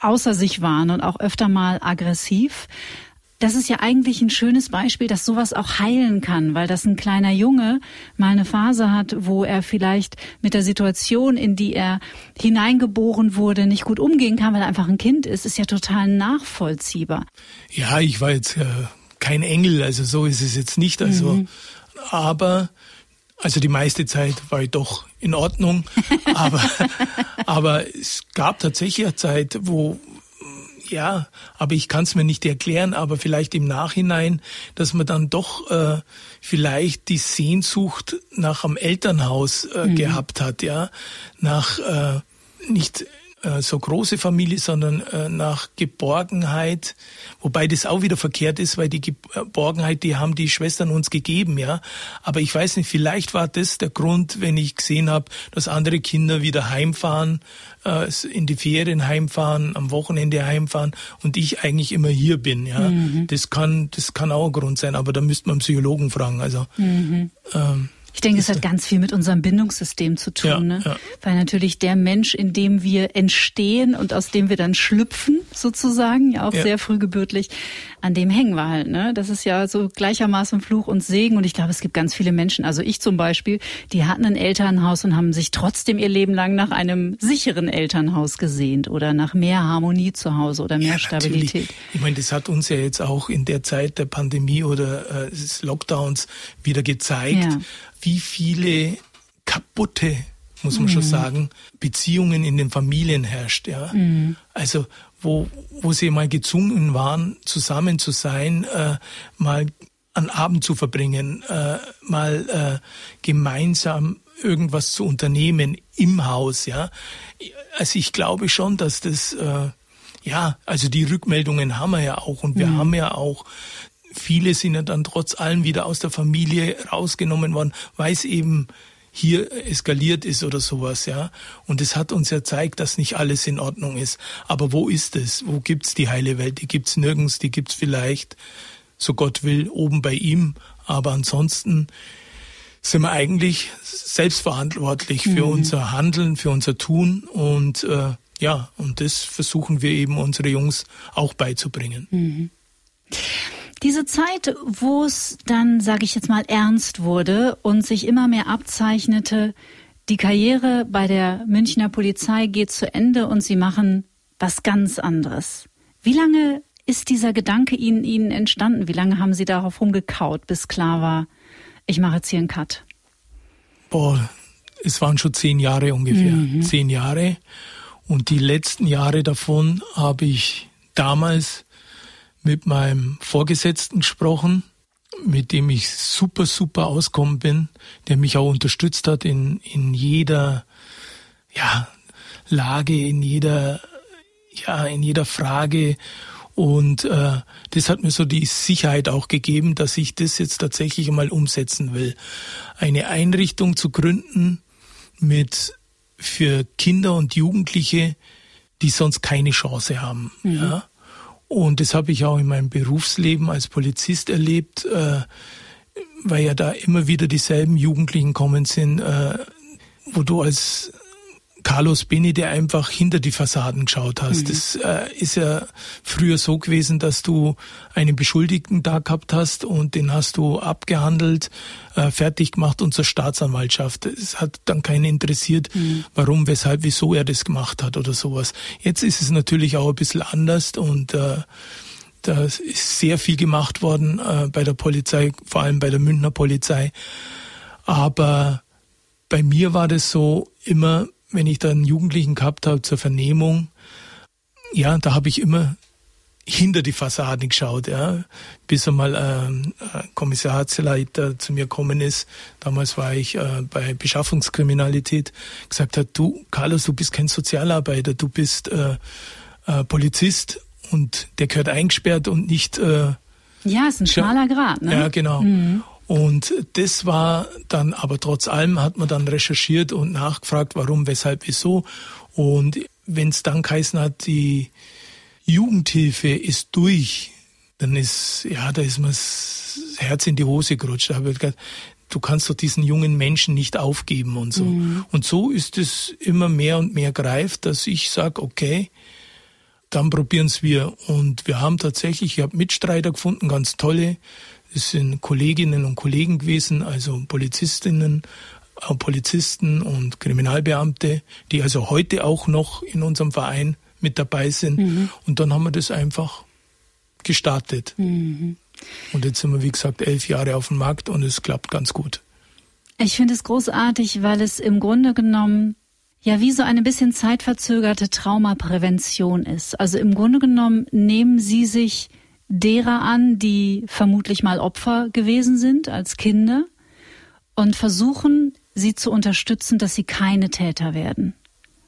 außer sich waren und auch öfter mal aggressiv das ist ja eigentlich ein schönes Beispiel, dass sowas auch heilen kann, weil das ein kleiner Junge mal eine Phase hat, wo er vielleicht mit der Situation, in die er hineingeboren wurde, nicht gut umgehen kann, weil er einfach ein Kind ist, ist ja total nachvollziehbar. Ja, ich war jetzt äh, kein Engel, also so ist es jetzt nicht, also, mhm. Aber also die meiste Zeit war ich doch in Ordnung, aber, aber es gab tatsächlich eine Zeit, wo, ja, aber ich kann es mir nicht erklären, aber vielleicht im Nachhinein, dass man dann doch äh, vielleicht die Sehnsucht nach einem Elternhaus äh, mhm. gehabt hat, ja, nach äh, nicht äh, so große Familie, sondern äh, nach Geborgenheit, wobei das auch wieder verkehrt ist, weil die Geborgenheit, die haben die Schwestern uns gegeben, ja. Aber ich weiß nicht, vielleicht war das der Grund, wenn ich gesehen habe, dass andere Kinder wieder heimfahren, äh, in die Ferien heimfahren, am Wochenende heimfahren und ich eigentlich immer hier bin, ja. Mhm. Das kann, das kann auch ein Grund sein, aber da müsste man einen Psychologen fragen. Also mhm. ähm, ich denke, es hat ganz viel mit unserem Bindungssystem zu tun, ja, ne? Ja. weil natürlich der Mensch, in dem wir entstehen und aus dem wir dann schlüpfen, sozusagen, ja auch ja. sehr frühgebürtlich, an dem hängen wir halt. Ne? Das ist ja so gleichermaßen Fluch und Segen und ich glaube, es gibt ganz viele Menschen, also ich zum Beispiel, die hatten ein Elternhaus und haben sich trotzdem ihr Leben lang nach einem sicheren Elternhaus gesehnt oder nach mehr Harmonie zu Hause oder mehr Stabilität. Natürlich. Ich meine, das hat uns ja jetzt auch in der Zeit der Pandemie oder äh, des Lockdowns wieder gezeigt wie viele kaputte, muss man mhm. schon sagen, Beziehungen in den Familien herrscht. Ja? Mhm. Also wo, wo sie mal gezwungen waren, zusammen zu sein, äh, mal einen Abend zu verbringen, äh, mal äh, gemeinsam irgendwas zu unternehmen im Haus. Ja, also ich glaube schon, dass das äh, ja, also die Rückmeldungen haben wir ja auch und wir mhm. haben ja auch viele sind ja dann trotz allem wieder aus der Familie rausgenommen worden, weil es eben hier eskaliert ist oder sowas, ja. Und es hat uns ja gezeigt, dass nicht alles in Ordnung ist. Aber wo ist es? Wo gibt's die heile Welt? Die gibt's nirgends, die gibt's vielleicht, so Gott will, oben bei ihm. Aber ansonsten sind wir eigentlich selbstverantwortlich für mhm. unser Handeln, für unser Tun und äh, ja, und das versuchen wir eben unsere Jungs auch beizubringen. Mhm. Diese Zeit, wo es dann, sage ich jetzt mal, ernst wurde und sich immer mehr abzeichnete, die Karriere bei der Münchner Polizei geht zu Ende und sie machen was ganz anderes. Wie lange ist dieser Gedanke Ihnen, Ihnen entstanden? Wie lange haben Sie darauf rumgekaut, bis klar war, ich mache jetzt hier einen Cut? Boah, es waren schon zehn Jahre ungefähr. Mhm. Zehn Jahre. Und die letzten Jahre davon habe ich damals mit meinem Vorgesetzten gesprochen, mit dem ich super, super auskommen bin, der mich auch unterstützt hat in, in jeder, ja, Lage, in jeder, ja, in jeder Frage. Und äh, das hat mir so die Sicherheit auch gegeben, dass ich das jetzt tatsächlich mal umsetzen will. Eine Einrichtung zu gründen mit für Kinder und Jugendliche, die sonst keine Chance haben. Mhm. Ja? Und das habe ich auch in meinem Berufsleben als Polizist erlebt, äh, weil ja da immer wieder dieselben Jugendlichen kommen sind, äh, wo du als Carlos Beni, der einfach hinter die Fassaden geschaut hast. Mhm. Das äh, ist ja früher so gewesen, dass du einen Beschuldigten da gehabt hast und den hast du abgehandelt, äh, fertig gemacht und zur Staatsanwaltschaft. Es hat dann keinen interessiert, mhm. warum, weshalb, wieso er das gemacht hat oder sowas. Jetzt ist es natürlich auch ein bisschen anders und äh, da ist sehr viel gemacht worden äh, bei der Polizei, vor allem bei der Münchner Polizei. Aber bei mir war das so immer, wenn ich da einen Jugendlichen gehabt habe zur Vernehmung, ja, da habe ich immer hinter die Fassade geschaut, ja, bis einmal ähm, äh, Kommissariatsleiter zu mir gekommen ist. Damals war ich äh, bei Beschaffungskriminalität, gesagt hat, du, Carlos, du bist kein Sozialarbeiter, du bist äh, äh, Polizist und der gehört eingesperrt und nicht. Äh, ja, ist ein schmaler Grad, ne? Ja, genau. Mhm. Und das war dann, aber trotz allem hat man dann recherchiert und nachgefragt, warum, weshalb, wieso. Und wenn es dann geheißen hat, die Jugendhilfe ist durch, dann ist, ja, da ist mir das Herz in die Hose gerutscht. Da habe ich gedacht, du kannst doch diesen jungen Menschen nicht aufgeben und so. Mhm. Und so ist es immer mehr und mehr greift, dass ich sage, okay, dann probieren's wir. Und wir haben tatsächlich, ich habe Mitstreiter gefunden, ganz tolle, es sind Kolleginnen und Kollegen gewesen, also Polizistinnen, äh, Polizisten und Kriminalbeamte, die also heute auch noch in unserem Verein mit dabei sind. Mhm. Und dann haben wir das einfach gestartet. Mhm. Und jetzt sind wir, wie gesagt, elf Jahre auf dem Markt und es klappt ganz gut. Ich finde es großartig, weil es im Grunde genommen ja wie so eine bisschen zeitverzögerte Traumaprävention ist. Also im Grunde genommen nehmen Sie sich derer an, die vermutlich mal Opfer gewesen sind als Kinder und versuchen, sie zu unterstützen, dass sie keine Täter werden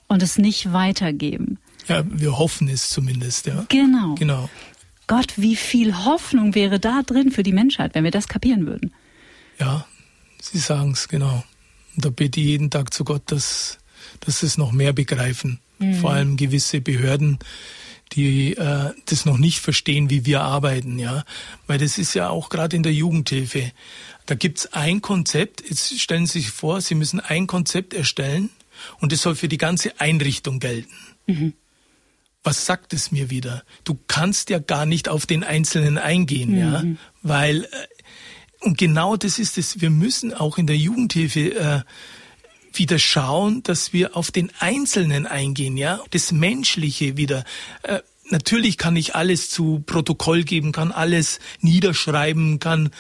und es nicht weitergeben. Ja, wir hoffen es zumindest, ja. Genau. Genau. Gott, wie viel Hoffnung wäre da drin für die Menschheit, wenn wir das kapieren würden. Ja, Sie sagen es, genau. Und da bete ich jeden Tag zu Gott, dass, dass sie es noch mehr begreifen. Mhm. Vor allem gewisse Behörden, die äh, das noch nicht verstehen, wie wir arbeiten, ja. Weil das ist ja auch gerade in der Jugendhilfe. Da gibt's ein Konzept, jetzt stellen Sie sich vor, Sie müssen ein Konzept erstellen und das soll für die ganze Einrichtung gelten. Mhm. Was sagt es mir wieder? Du kannst ja gar nicht auf den Einzelnen eingehen, mhm. ja. Weil, äh, und genau das ist es, wir müssen auch in der Jugendhilfe äh, wieder schauen, dass wir auf den Einzelnen eingehen, ja, das Menschliche wieder. Äh, natürlich kann ich alles zu Protokoll geben, kann alles niederschreiben, kann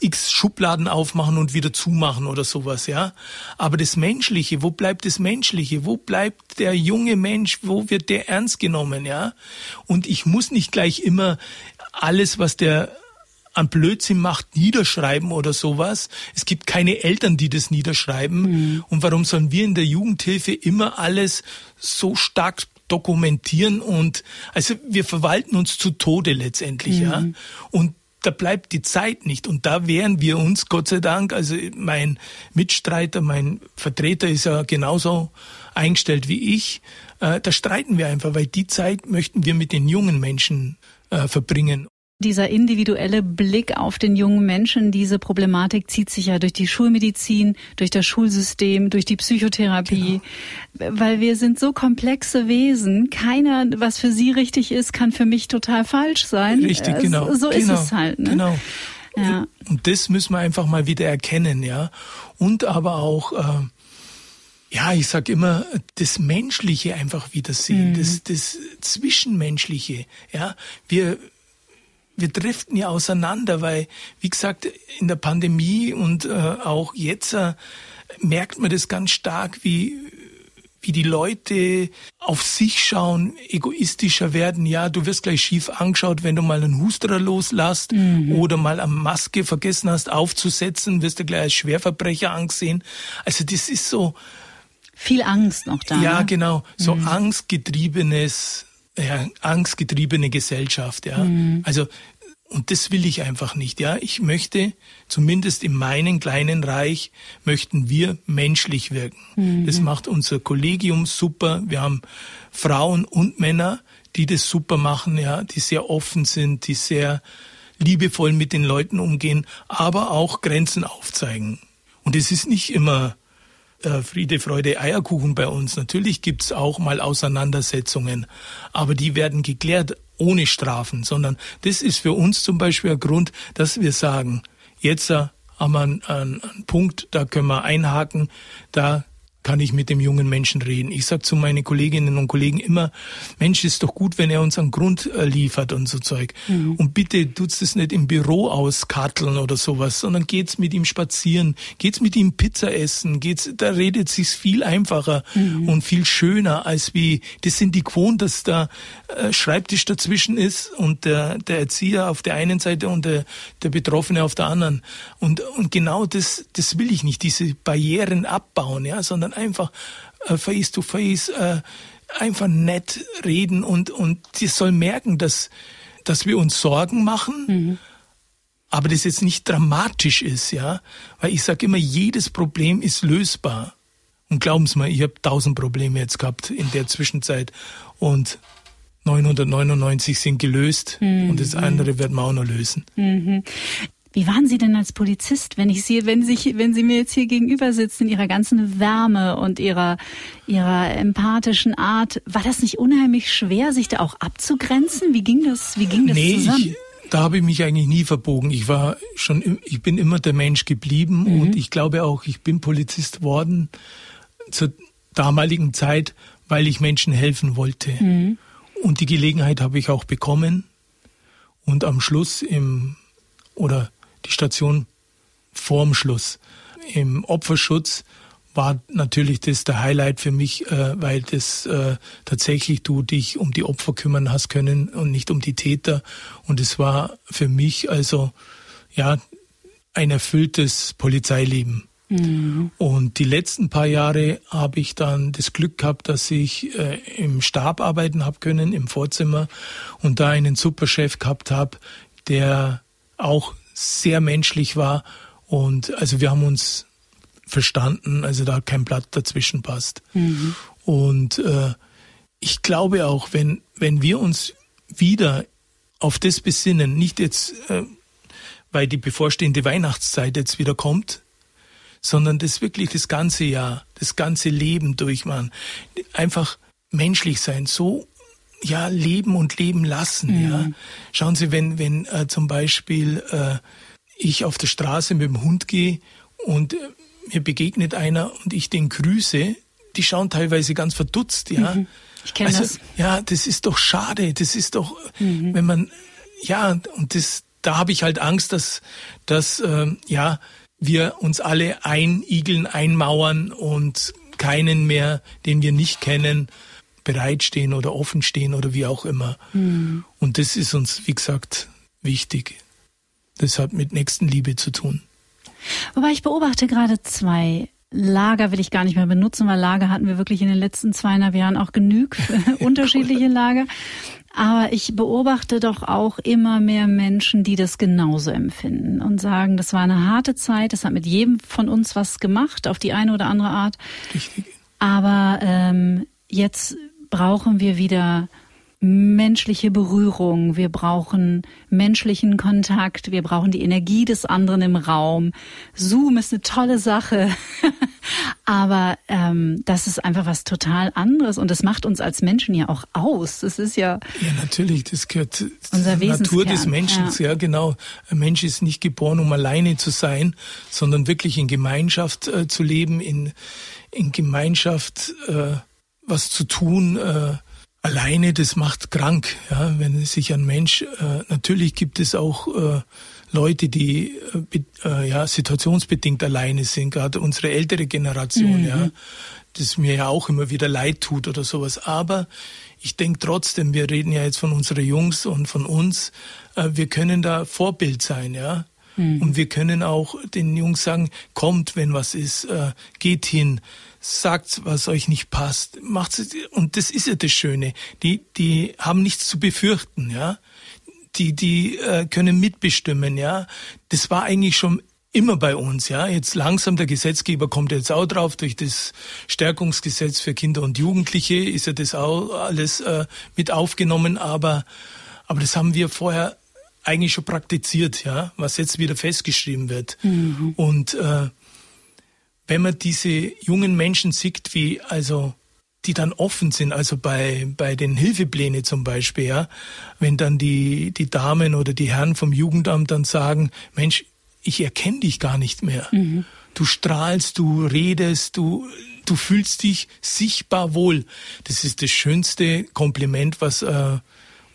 x Schubladen aufmachen und wieder zumachen oder sowas, ja. Aber das Menschliche, wo bleibt das Menschliche? Wo bleibt der junge Mensch? Wo wird der ernst genommen, ja? Und ich muss nicht gleich immer alles, was der an Blödsinn macht, niederschreiben oder sowas. Es gibt keine Eltern, die das niederschreiben. Mhm. Und warum sollen wir in der Jugendhilfe immer alles so stark dokumentieren und also wir verwalten uns zu Tode letztendlich, mhm. ja. Und da bleibt die Zeit nicht. Und da wehren wir uns, Gott sei Dank, also mein Mitstreiter, mein Vertreter ist ja genauso eingestellt wie ich. Äh, da streiten wir einfach, weil die Zeit möchten wir mit den jungen Menschen äh, verbringen dieser individuelle Blick auf den jungen Menschen, diese Problematik zieht sich ja durch die Schulmedizin, durch das Schulsystem, durch die Psychotherapie, genau. weil wir sind so komplexe Wesen. Keiner, was für Sie richtig ist, kann für mich total falsch sein. Richtig, genau. So genau, ist es halt. Ne? Genau. Ja. Und das müssen wir einfach mal wieder erkennen, ja. Und aber auch, äh, ja, ich sag immer, das Menschliche einfach wieder sehen, mhm. das, das Zwischenmenschliche, ja. Wir, wir driften ja auseinander, weil, wie gesagt, in der Pandemie und äh, auch jetzt äh, merkt man das ganz stark, wie, wie die Leute auf sich schauen, egoistischer werden. Ja, du wirst gleich schief angeschaut, wenn du mal einen Husterer loslässt mhm. oder mal eine Maske vergessen hast aufzusetzen, wirst du gleich als Schwerverbrecher angesehen. Also das ist so. Viel Angst noch da. Ja, ne? genau. So mhm. angstgetriebenes ja, angstgetriebene Gesellschaft, ja. Mhm. Also, und das will ich einfach nicht, ja. Ich möchte, zumindest in meinem kleinen Reich, möchten wir menschlich wirken. Mhm. Das macht unser Kollegium super. Wir haben Frauen und Männer, die das super machen, ja, die sehr offen sind, die sehr liebevoll mit den Leuten umgehen, aber auch Grenzen aufzeigen. Und es ist nicht immer äh, Friede, Freude, Eierkuchen bei uns. Natürlich gibt's auch mal Auseinandersetzungen, aber die werden geklärt ohne Strafen, sondern das ist für uns zum Beispiel ein Grund, dass wir sagen, jetzt äh, haben wir einen, einen, einen Punkt, da können wir einhaken, da kann ich mit dem jungen Menschen reden. Ich sage zu meinen Kolleginnen und Kollegen immer, Mensch, ist doch gut, wenn er uns einen Grund äh, liefert und so Zeug. Mhm. Und bitte tut's das nicht im Büro auskarteln oder sowas, sondern geht's mit ihm spazieren, geht's mit ihm Pizza essen, geht's, da redet sich's viel einfacher mhm. und viel schöner als wie, das sind die Quoten, dass da äh, Schreibtisch dazwischen ist und der, der Erzieher auf der einen Seite und der, der Betroffene auf der anderen. Und, und genau das, das will ich nicht, diese Barrieren abbauen, ja, sondern sondern einfach äh, face to face, äh, einfach nett reden und, und die soll merken, dass, dass wir uns Sorgen machen. Mhm. Aber das jetzt nicht dramatisch ist, ja, weil ich sage immer, jedes Problem ist lösbar. Und glauben Sie mal, ich habe tausend Probleme jetzt gehabt in der Zwischenzeit und 999 sind gelöst mhm. und das andere wird man auch noch lösen. Mhm. Wie waren Sie denn als Polizist, wenn ich Sie, wenn Sie, wenn Sie mir jetzt hier gegenüber sitzen, in Ihrer ganzen Wärme und Ihrer, Ihrer empathischen Art? War das nicht unheimlich schwer, sich da auch abzugrenzen? Wie ging das, wie ging das nee, zusammen? Ich, da habe ich mich eigentlich nie verbogen. Ich war schon, ich bin immer der Mensch geblieben mhm. und ich glaube auch, ich bin Polizist worden zur damaligen Zeit, weil ich Menschen helfen wollte. Mhm. Und die Gelegenheit habe ich auch bekommen. Und am Schluss im, oder die Station vorm Schluss. Im Opferschutz war natürlich das der Highlight für mich, äh, weil das äh, tatsächlich du dich um die Opfer kümmern hast können und nicht um die Täter. Und es war für mich also ja ein erfülltes Polizeileben. Mhm. Und die letzten paar Jahre habe ich dann das Glück gehabt, dass ich äh, im Stab arbeiten habe können, im Vorzimmer und da einen Superchef gehabt habe, der auch sehr menschlich war. Und also wir haben uns verstanden, also da kein Blatt dazwischen passt. Mhm. Und äh, ich glaube auch, wenn, wenn wir uns wieder auf das besinnen, nicht jetzt, äh, weil die bevorstehende Weihnachtszeit jetzt wieder kommt, sondern das wirklich das ganze Jahr, das ganze Leben durchmachen. Einfach menschlich sein, so ja leben und leben lassen. Mhm. Ja, schauen Sie, wenn wenn äh, zum Beispiel äh, ich auf der Straße mit dem Hund gehe und äh, mir begegnet einer und ich den grüße, die schauen teilweise ganz verdutzt, ja. Mhm. Ich kenne also, das. Ja, das ist doch schade. Das ist doch, mhm. wenn man, ja, und das, da habe ich halt Angst, dass, dass äh, ja, wir uns alle einigeln, einmauern und keinen mehr, den wir nicht kennen, bereitstehen oder offenstehen oder wie auch immer. Mhm. Und das ist uns, wie gesagt, wichtig. Das hat mit Nächstenliebe zu tun. Wobei ich beobachte gerade zwei Lager will ich gar nicht mehr benutzen, weil Lager hatten wir wirklich in den letzten zweieinhalb Jahren auch genug unterschiedliche Lager. Aber ich beobachte doch auch immer mehr Menschen, die das genauso empfinden und sagen, das war eine harte Zeit, das hat mit jedem von uns was gemacht, auf die eine oder andere Art. Richtig. Aber ähm, jetzt brauchen wir wieder menschliche Berührung, wir brauchen menschlichen Kontakt, wir brauchen die Energie des anderen im Raum. Zoom ist eine tolle Sache, aber ähm, das ist einfach was total anderes und das macht uns als Menschen ja auch aus. Das ist ja ja natürlich, das gehört unser zur Natur des Menschen. Ja. ja. genau. Ein Mensch ist nicht geboren, um alleine zu sein, sondern wirklich in Gemeinschaft äh, zu leben, in in Gemeinschaft. Äh, was zu tun äh, alleine, das macht krank. Ja, wenn sich ein Mensch, äh, natürlich gibt es auch äh, Leute, die äh, äh, ja situationsbedingt alleine sind, gerade unsere ältere Generation, mhm. ja, das mir ja auch immer wieder leid tut oder sowas. Aber ich denke trotzdem, wir reden ja jetzt von unseren Jungs und von uns, äh, wir können da Vorbild sein, ja. Mhm. Und wir können auch den Jungs sagen, kommt, wenn was ist, äh, geht hin sagt, was euch nicht passt. Macht's, und das ist ja das Schöne. Die, die haben nichts zu befürchten, ja. Die, die äh, können mitbestimmen, ja. Das war eigentlich schon immer bei uns, ja. Jetzt langsam der Gesetzgeber kommt jetzt auch drauf durch das Stärkungsgesetz für Kinder und Jugendliche ist ja das auch alles äh, mit aufgenommen, aber aber das haben wir vorher eigentlich schon praktiziert, ja, was jetzt wieder festgeschrieben wird. Mhm. Und äh, wenn man diese jungen Menschen sieht, wie also die dann offen sind, also bei, bei den Hilfeplänen zum Beispiel, ja, wenn dann die, die Damen oder die Herren vom Jugendamt dann sagen, Mensch, ich erkenne dich gar nicht mehr. Mhm. Du strahlst, du redest, du, du fühlst dich sichtbar wohl. Das ist das schönste Kompliment, was äh,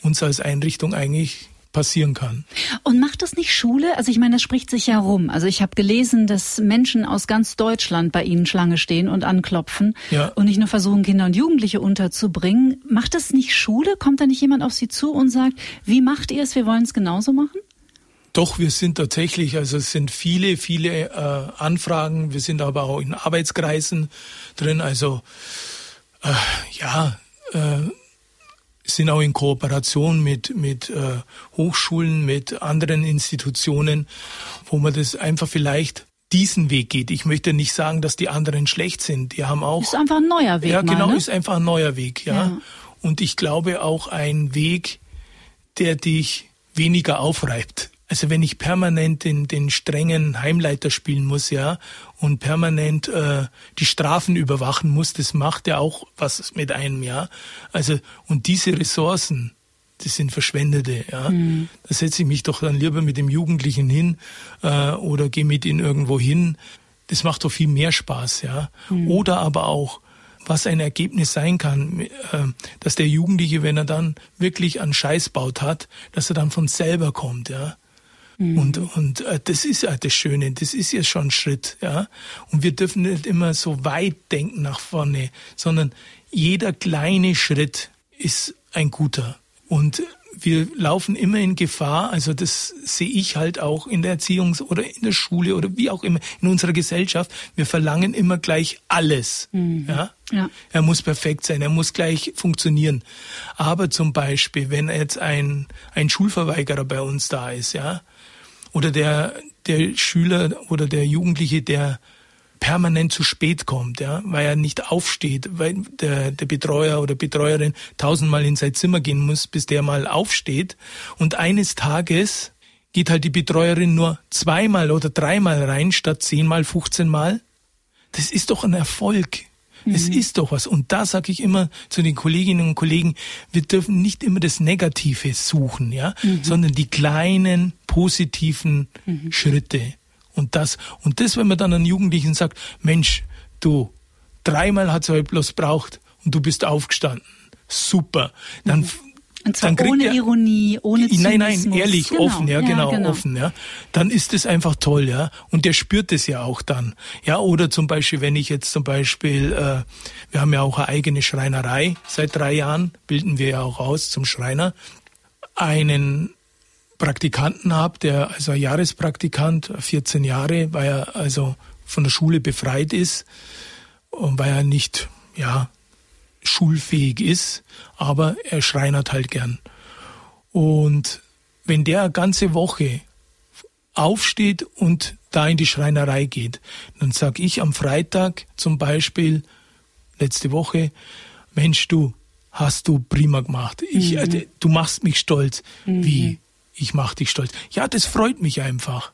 uns als Einrichtung eigentlich passieren kann. Und macht das nicht Schule? Also ich meine, das spricht sich ja rum. Also ich habe gelesen, dass Menschen aus ganz Deutschland bei Ihnen Schlange stehen und anklopfen ja. und nicht nur versuchen, Kinder und Jugendliche unterzubringen. Macht das nicht Schule? Kommt da nicht jemand auf Sie zu und sagt, wie macht ihr es? Wir wollen es genauso machen? Doch, wir sind tatsächlich, also es sind viele, viele äh, Anfragen. Wir sind aber auch in Arbeitskreisen drin. Also äh, ja, äh, sind auch in Kooperation mit, mit äh, Hochschulen, mit anderen Institutionen, wo man das einfach vielleicht diesen Weg geht. Ich möchte nicht sagen, dass die anderen schlecht sind. Die haben auch. Ist einfach ein neuer Weg. Ja, genau, mal, ne? ist einfach ein neuer Weg, ja. ja. Und ich glaube auch ein Weg, der dich weniger aufreibt. Also wenn ich permanent den, den strengen Heimleiter spielen muss, ja, und permanent äh, die Strafen überwachen muss, das macht ja auch was mit einem, ja. Also und diese Ressourcen, das sind verschwendete, ja. Mhm. Da setze ich mich doch dann lieber mit dem Jugendlichen hin äh, oder gehe mit ihm irgendwo hin. Das macht doch viel mehr Spaß, ja. Mhm. Oder aber auch was ein Ergebnis sein kann, äh, dass der Jugendliche, wenn er dann wirklich einen Scheiß baut hat, dass er dann von selber kommt, ja. Mhm. Und, und äh, das ist ja das Schöne, das ist ja schon ein Schritt. Ja? Und wir dürfen nicht immer so weit denken nach vorne, sondern jeder kleine Schritt ist ein guter. Und wir laufen immer in Gefahr, also das sehe ich halt auch in der Erziehung oder in der Schule oder wie auch immer in unserer Gesellschaft. Wir verlangen immer gleich alles. Mhm. Ja? ja? Er muss perfekt sein, er muss gleich funktionieren. Aber zum Beispiel, wenn jetzt ein, ein Schulverweigerer bei uns da ist, ja, oder der, der Schüler oder der Jugendliche, der permanent zu spät kommt, ja, weil er nicht aufsteht, weil der, der Betreuer oder Betreuerin tausendmal in sein Zimmer gehen muss, bis der mal aufsteht. Und eines Tages geht halt die Betreuerin nur zweimal oder dreimal rein statt zehnmal, fünfzehnmal. Das ist doch ein Erfolg. Es mhm. ist doch was. Und da sage ich immer zu den Kolleginnen und Kollegen, wir dürfen nicht immer das Negative suchen, ja, mhm. sondern die kleinen positiven mhm. Schritte. Und das, und das, wenn man dann an Jugendlichen sagt, Mensch, du, dreimal hat es halt bloß braucht und du bist aufgestanden. Super. Dann mhm. Und zwar dann ohne er, Ironie, ohne Zynismus. Nein, nein, ehrlich, genau, offen, ja, ja genau, genau, offen, ja. Dann ist es einfach toll, ja. Und der spürt es ja auch dann. Ja, oder zum Beispiel, wenn ich jetzt zum Beispiel, äh, wir haben ja auch eine eigene Schreinerei seit drei Jahren, bilden wir ja auch aus zum Schreiner, einen Praktikanten habe, der also ein Jahrespraktikant, 14 Jahre, weil er also von der Schule befreit ist und weil er nicht, ja, schulfähig ist, aber er schreinert halt gern. Und wenn der eine ganze Woche aufsteht und da in die Schreinerei geht, dann sag ich am Freitag zum Beispiel, letzte Woche, Mensch, du hast du prima gemacht. Ich, mhm. äh, du machst mich stolz. Mhm. Wie? Ich mach dich stolz. Ja, das freut mich einfach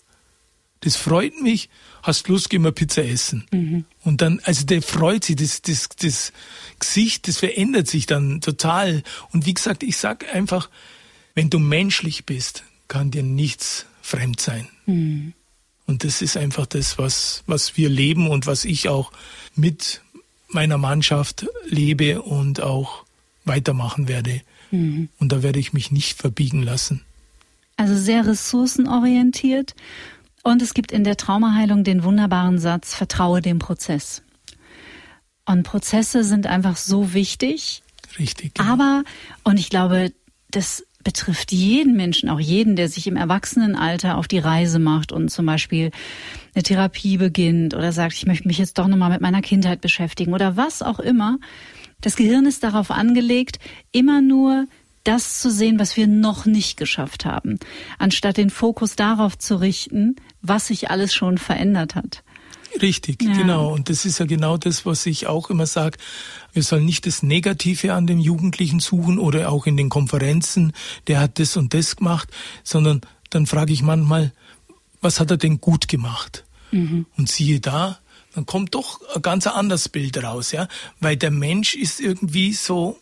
das freut mich, hast Lust, gehen wir Pizza essen. Mhm. Und dann, also der freut sich, das, das, das Gesicht, das verändert sich dann total. Und wie gesagt, ich sag einfach, wenn du menschlich bist, kann dir nichts fremd sein. Mhm. Und das ist einfach das, was, was wir leben und was ich auch mit meiner Mannschaft lebe und auch weitermachen werde. Mhm. Und da werde ich mich nicht verbiegen lassen. Also sehr ressourcenorientiert und es gibt in der Traumaheilung den wunderbaren Satz, vertraue dem Prozess. Und Prozesse sind einfach so wichtig. Richtig. Genau. Aber, und ich glaube, das betrifft jeden Menschen, auch jeden, der sich im Erwachsenenalter auf die Reise macht und zum Beispiel eine Therapie beginnt oder sagt, ich möchte mich jetzt doch nochmal mit meiner Kindheit beschäftigen oder was auch immer. Das Gehirn ist darauf angelegt, immer nur das zu sehen, was wir noch nicht geschafft haben, anstatt den Fokus darauf zu richten, was sich alles schon verändert hat. Richtig, ja. genau. Und das ist ja genau das, was ich auch immer sage. Wir sollen nicht das Negative an dem Jugendlichen suchen oder auch in den Konferenzen, der hat das und das gemacht, sondern dann frage ich manchmal, was hat er denn gut gemacht? Mhm. Und siehe da, dann kommt doch ein ganz anderes Bild raus, ja, weil der Mensch ist irgendwie so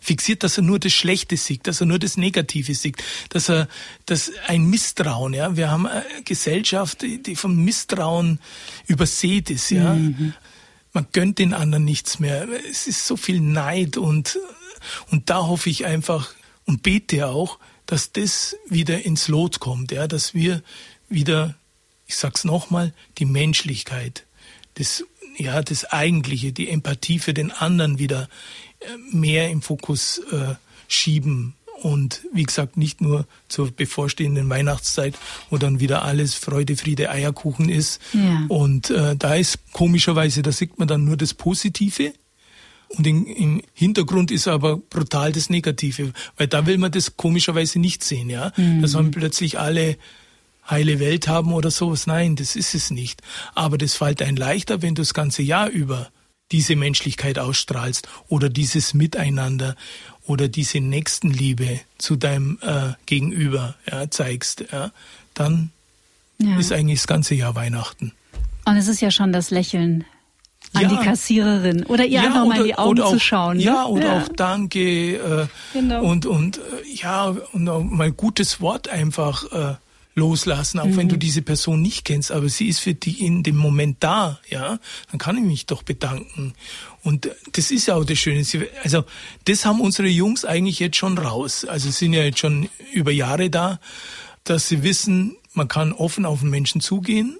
fixiert, dass er nur das Schlechte sieht, dass er nur das Negative sieht, dass er, dass ein Misstrauen, ja, wir haben eine Gesellschaft, die vom Misstrauen übersät ist, ja. Mhm. Man gönnt den anderen nichts mehr. Es ist so viel Neid und, und da hoffe ich einfach und bete auch, dass das wieder ins Lot kommt, ja, dass wir wieder, ich sag's nochmal, die Menschlichkeit, das, ja, das Eigentliche, die Empathie für den anderen wieder mehr im Fokus äh, schieben. Und wie gesagt, nicht nur zur bevorstehenden Weihnachtszeit, wo dann wieder alles Freude, Friede, Eierkuchen ist. Ja. Und äh, da ist komischerweise, da sieht man dann nur das Positive. Und in, im Hintergrund ist aber brutal das Negative, weil da will man das komischerweise nicht sehen, ja. Mhm. Da sollen plötzlich alle heile Welt haben oder sowas. Nein, das ist es nicht. Aber das fällt einem leichter, wenn du das ganze Jahr über diese Menschlichkeit ausstrahlst oder dieses Miteinander oder diese Nächstenliebe zu deinem äh, Gegenüber ja, zeigst, ja, dann ja. ist eigentlich das ganze Jahr Weihnachten. Und es ist ja schon das Lächeln an die Kassiererin oder ihr ja, einfach mal in die Augen auch, zu schauen. Ne? Ja, oder auch Danke äh, genau. und und äh, ja und mal gutes Wort einfach äh, loslassen, auch mhm. wenn du mhm. diese Person nicht kennst, aber sie ist für dich in dem Moment da, ja, dann kann ich mich doch bedanken. Und das ist ja auch das Schöne. Also das haben unsere Jungs eigentlich jetzt schon raus. Also sind ja jetzt schon über Jahre da, dass sie wissen, man kann offen auf den Menschen zugehen.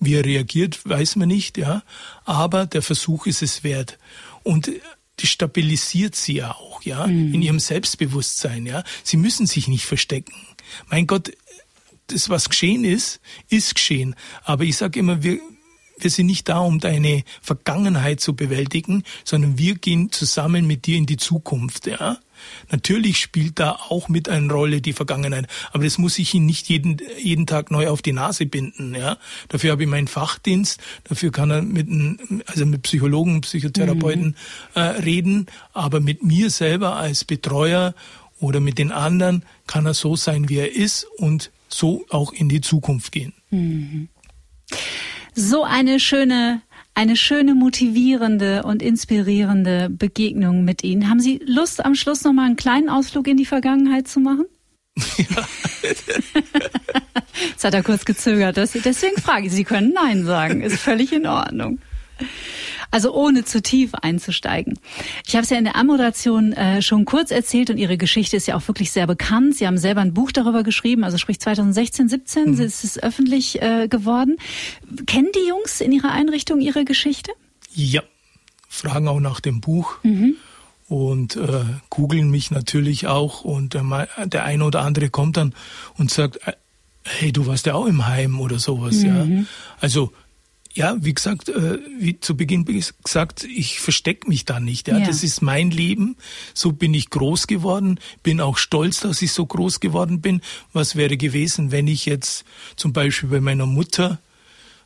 Wie er reagiert, weiß man nicht, ja. Aber der Versuch ist es wert. Und das stabilisiert sie ja auch, ja, mhm. in ihrem Selbstbewusstsein, ja. Sie müssen sich nicht verstecken. Mein Gott, das, was geschehen ist, ist geschehen. Aber ich sage immer, wir, wir sind nicht da, um deine Vergangenheit zu bewältigen, sondern wir gehen zusammen mit dir in die Zukunft. Ja? Natürlich spielt da auch mit eine Rolle die Vergangenheit, aber das muss ich Ihnen nicht jeden, jeden Tag neu auf die Nase binden. Ja? Dafür habe ich meinen Fachdienst, dafür kann er mit, einem, also mit Psychologen, Psychotherapeuten mhm. äh, reden, aber mit mir selber als Betreuer oder mit den anderen kann er so sein, wie er ist und so auch in die Zukunft gehen. Mhm. So eine schöne eine schöne, motivierende und inspirierende Begegnung mit Ihnen. Haben Sie Lust, am Schluss noch mal einen kleinen Ausflug in die Vergangenheit zu machen? Ja. Jetzt hat er kurz gezögert. Deswegen frage ich, Sie können Nein sagen. Ist völlig in Ordnung. Also ohne zu tief einzusteigen. Ich habe es ja in der Ammoderation äh, schon kurz erzählt und Ihre Geschichte ist ja auch wirklich sehr bekannt. Sie haben selber ein Buch darüber geschrieben, also sprich 2016, 17 mhm. ist es öffentlich äh, geworden. Kennen die Jungs in Ihrer Einrichtung Ihre Geschichte? Ja, fragen auch nach dem Buch. Mhm und äh, googeln mich natürlich auch und der, der eine oder andere kommt dann und sagt, äh, hey, du warst ja auch im Heim oder sowas, mhm. ja. Also ja, wie gesagt, äh, wie zu Beginn gesagt, ich verstecke mich da nicht. Ja. ja. Das ist mein Leben. So bin ich groß geworden. Bin auch stolz, dass ich so groß geworden bin. Was wäre gewesen, wenn ich jetzt zum Beispiel bei meiner Mutter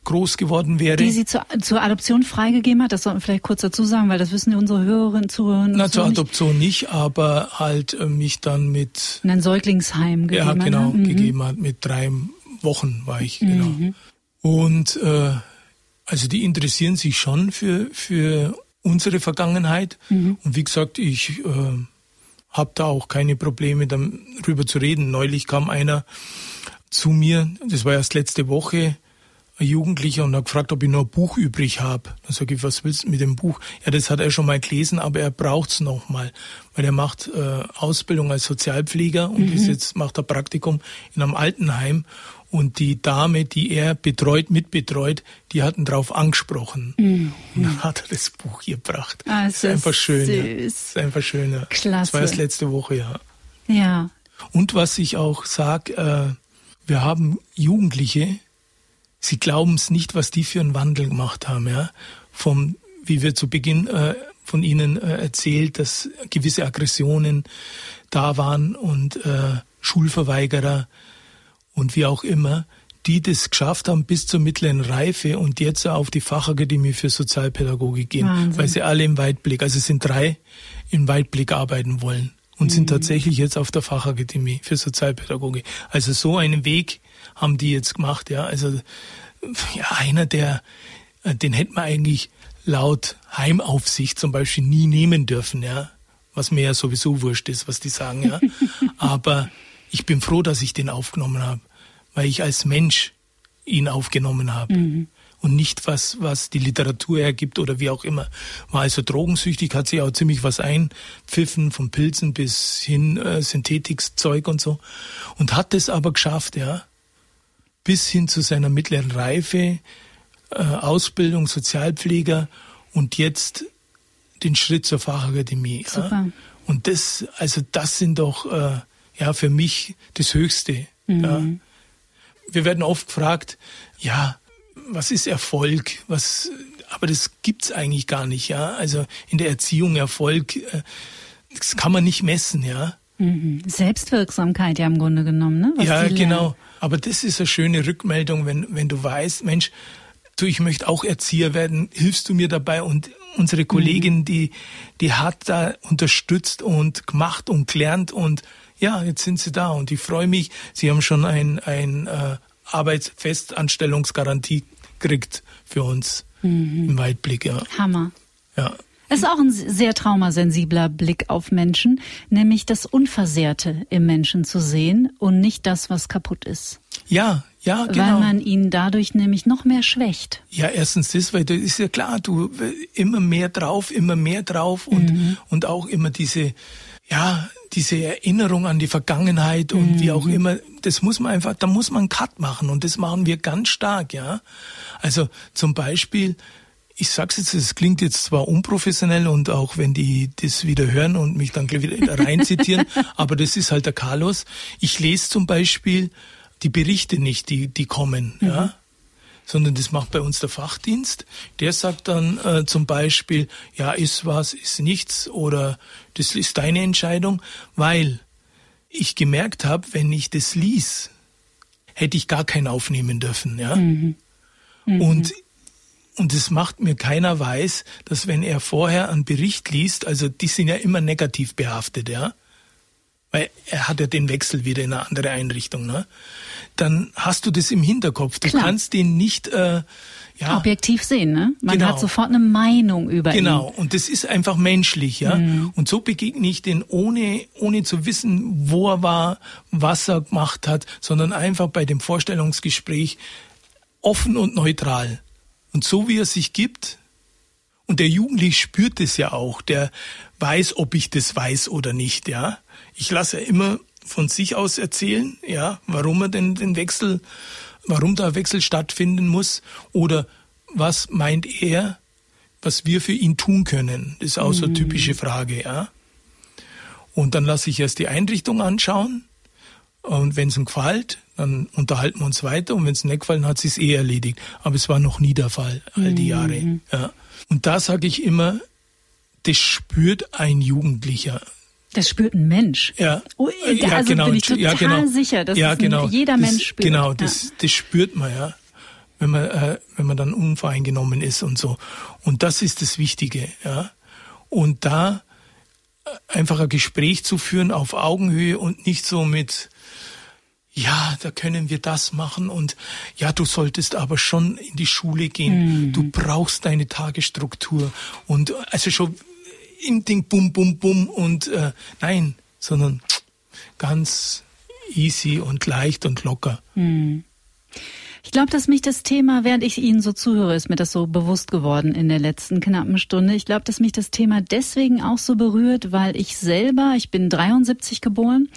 groß geworden wäre. Die sie zur, zur Adoption freigegeben hat, das sollten wir vielleicht kurz dazu sagen, weil das wissen unsere Hörerinnen, Zuhörer Na, zur Adoption nicht, aber halt äh, mich dann mit... In ein Säuglingsheim gegeben hat. Ja, genau, mhm. gegeben hat. Mit drei Wochen war ich, genau. Mhm. Und äh, also die interessieren sich schon für, für unsere Vergangenheit. Mhm. Und wie gesagt, ich äh, habe da auch keine Probleme, darüber zu reden. Neulich kam einer zu mir, das war erst letzte Woche, ein Jugendlicher und hat gefragt, ob ich noch ein Buch übrig habe. Dann sage ich, was willst du mit dem Buch? Ja, das hat er schon mal gelesen, aber er braucht's noch mal, weil er macht äh, Ausbildung als Sozialpfleger und mhm. ist jetzt macht er Praktikum in einem Altenheim und die Dame, die er betreut, mitbetreut, die hatten darauf angesprochen. Mhm. Und dann hat er das Buch gebracht. Ah, das ist einfach schön. Süß. Ja. Das ist einfach schön. Ja. Klasse. Das war erst letzte Woche, ja. Ja. Und was ich auch sage, äh, wir haben Jugendliche, sie glauben es nicht, was die für einen Wandel gemacht haben, ja. Vom, wie wir zu Beginn äh, von ihnen äh, erzählt, dass gewisse Aggressionen da waren und äh, Schulverweigerer, und wie auch immer, die das geschafft haben bis zur mittleren Reife und jetzt auf die Fachakademie für Sozialpädagogik gehen, Wahnsinn. weil sie alle im Weitblick, also es sind drei im Weitblick arbeiten wollen und mhm. sind tatsächlich jetzt auf der Fachakademie für Sozialpädagogik. Also so einen Weg haben die jetzt gemacht, ja. Also ja, einer, der äh, den hätte man eigentlich laut Heimaufsicht zum Beispiel nie nehmen dürfen, ja. Was mir ja sowieso wurscht ist, was die sagen, ja. Aber ich bin froh, dass ich den aufgenommen habe, weil ich als Mensch ihn aufgenommen habe. Mhm. Und nicht was, was die Literatur ergibt oder wie auch immer. War also drogensüchtig, hat sich auch ziemlich was einpfiffen, von Pilzen bis hin äh, Synthetikzeug und so. Und hat es aber geschafft, ja, bis hin zu seiner mittleren Reife, äh, Ausbildung, Sozialpfleger und jetzt den Schritt zur Fachakademie. Super. Ja. Und das, also das sind doch äh, ja für mich das Höchste. Mhm. Ja. Wir werden oft gefragt, ja, was ist Erfolg? Was, aber das gibt's eigentlich gar nicht, ja. Also in der Erziehung Erfolg, äh, das kann man nicht messen, ja. Mhm. Selbstwirksamkeit ja im Grunde genommen, ne? Was ja, genau. Aber das ist eine schöne Rückmeldung, wenn, wenn du weißt, Mensch, du, ich möchte auch Erzieher werden, hilfst du mir dabei? Und unsere Kollegin, mhm. die, die hat da unterstützt und gemacht und gelernt und ja, jetzt sind sie da und ich freue mich. Sie haben schon ein, ein äh, Arbeitsfestanstellungsgarantie gekriegt für uns mhm. im Weitblick. Ja. Hammer. Ja. Es ist auch ein sehr traumasensibler Blick auf Menschen, nämlich das Unversehrte im Menschen zu sehen und nicht das, was kaputt ist. Ja, ja, genau. Weil man ihn dadurch nämlich noch mehr schwächt. Ja, erstens das, weil das ist ja klar, du immer mehr drauf, immer mehr drauf und, mhm. und auch immer diese, ja, diese Erinnerung an die Vergangenheit und mhm. wie auch immer, das muss man einfach, da muss man einen Cut machen und das machen wir ganz stark, ja. Also zum Beispiel, ich sag's jetzt, es klingt jetzt zwar unprofessionell und auch wenn die das wieder hören und mich dann wieder reinzitieren, aber das ist halt der Carlos. Ich lese zum Beispiel die Berichte nicht, die, die kommen, mhm. ja. Sondern das macht bei uns der Fachdienst. Der sagt dann äh, zum Beispiel, ja, ist was, ist nichts oder das ist deine Entscheidung, weil ich gemerkt habe, wenn ich das ließ, hätte ich gar keinen aufnehmen dürfen, ja. Mhm. Mhm. Und und es macht mir keiner weiß, dass wenn er vorher einen Bericht liest, also die sind ja immer negativ behaftet, ja, weil er hat ja den Wechsel wieder in eine andere Einrichtung, ne? Dann hast du das im Hinterkopf. Du Klar. kannst den nicht äh, ja, objektiv sehen, ne? Man genau. hat sofort eine Meinung über genau. ihn. Genau, und das ist einfach menschlich, ja. Mhm. Und so begegne ich den ohne ohne zu wissen, wo er war, was er gemacht hat, sondern einfach bei dem Vorstellungsgespräch offen und neutral. Und so wie er sich gibt, und der Jugendliche spürt es ja auch, der weiß, ob ich das weiß oder nicht, ja. Ich lasse immer von sich aus erzählen, ja, warum er denn den Wechsel, warum der Wechsel stattfinden muss oder was meint er, was wir für ihn tun können. Das ist auch so eine typische Frage, ja. Und dann lasse ich erst die Einrichtung anschauen und wenn es ihm gefällt, dann unterhalten wir uns weiter und wenn es nicht gefallen hat, ist es eh erledigt. Aber es war noch nie der Fall, all die Jahre. Mhm. Ja. Und da sage ich immer, das spürt ein Jugendlicher. Das spürt ein Mensch. Ja, oh, ja also genau. bin ich total ja, genau. sicher, dass ja, genau. jeder das, Mensch spürt. Genau, das, ja. das spürt man ja, wenn man äh, wenn man dann unvoreingenommen ist und so. Und das ist das Wichtige, ja. Und da äh, einfach ein Gespräch zu führen auf Augenhöhe und nicht so mit ja, da können wir das machen und ja, du solltest aber schon in die Schule gehen. Mhm. Du brauchst deine Tagesstruktur und also schon im Ding bum bum bum und äh, nein, sondern ganz easy und leicht und locker. Mhm. Ich glaube, dass mich das Thema, während ich Ihnen so zuhöre, ist mir das so bewusst geworden in der letzten knappen Stunde. Ich glaube, dass mich das Thema deswegen auch so berührt, weil ich selber, ich bin 73 geboren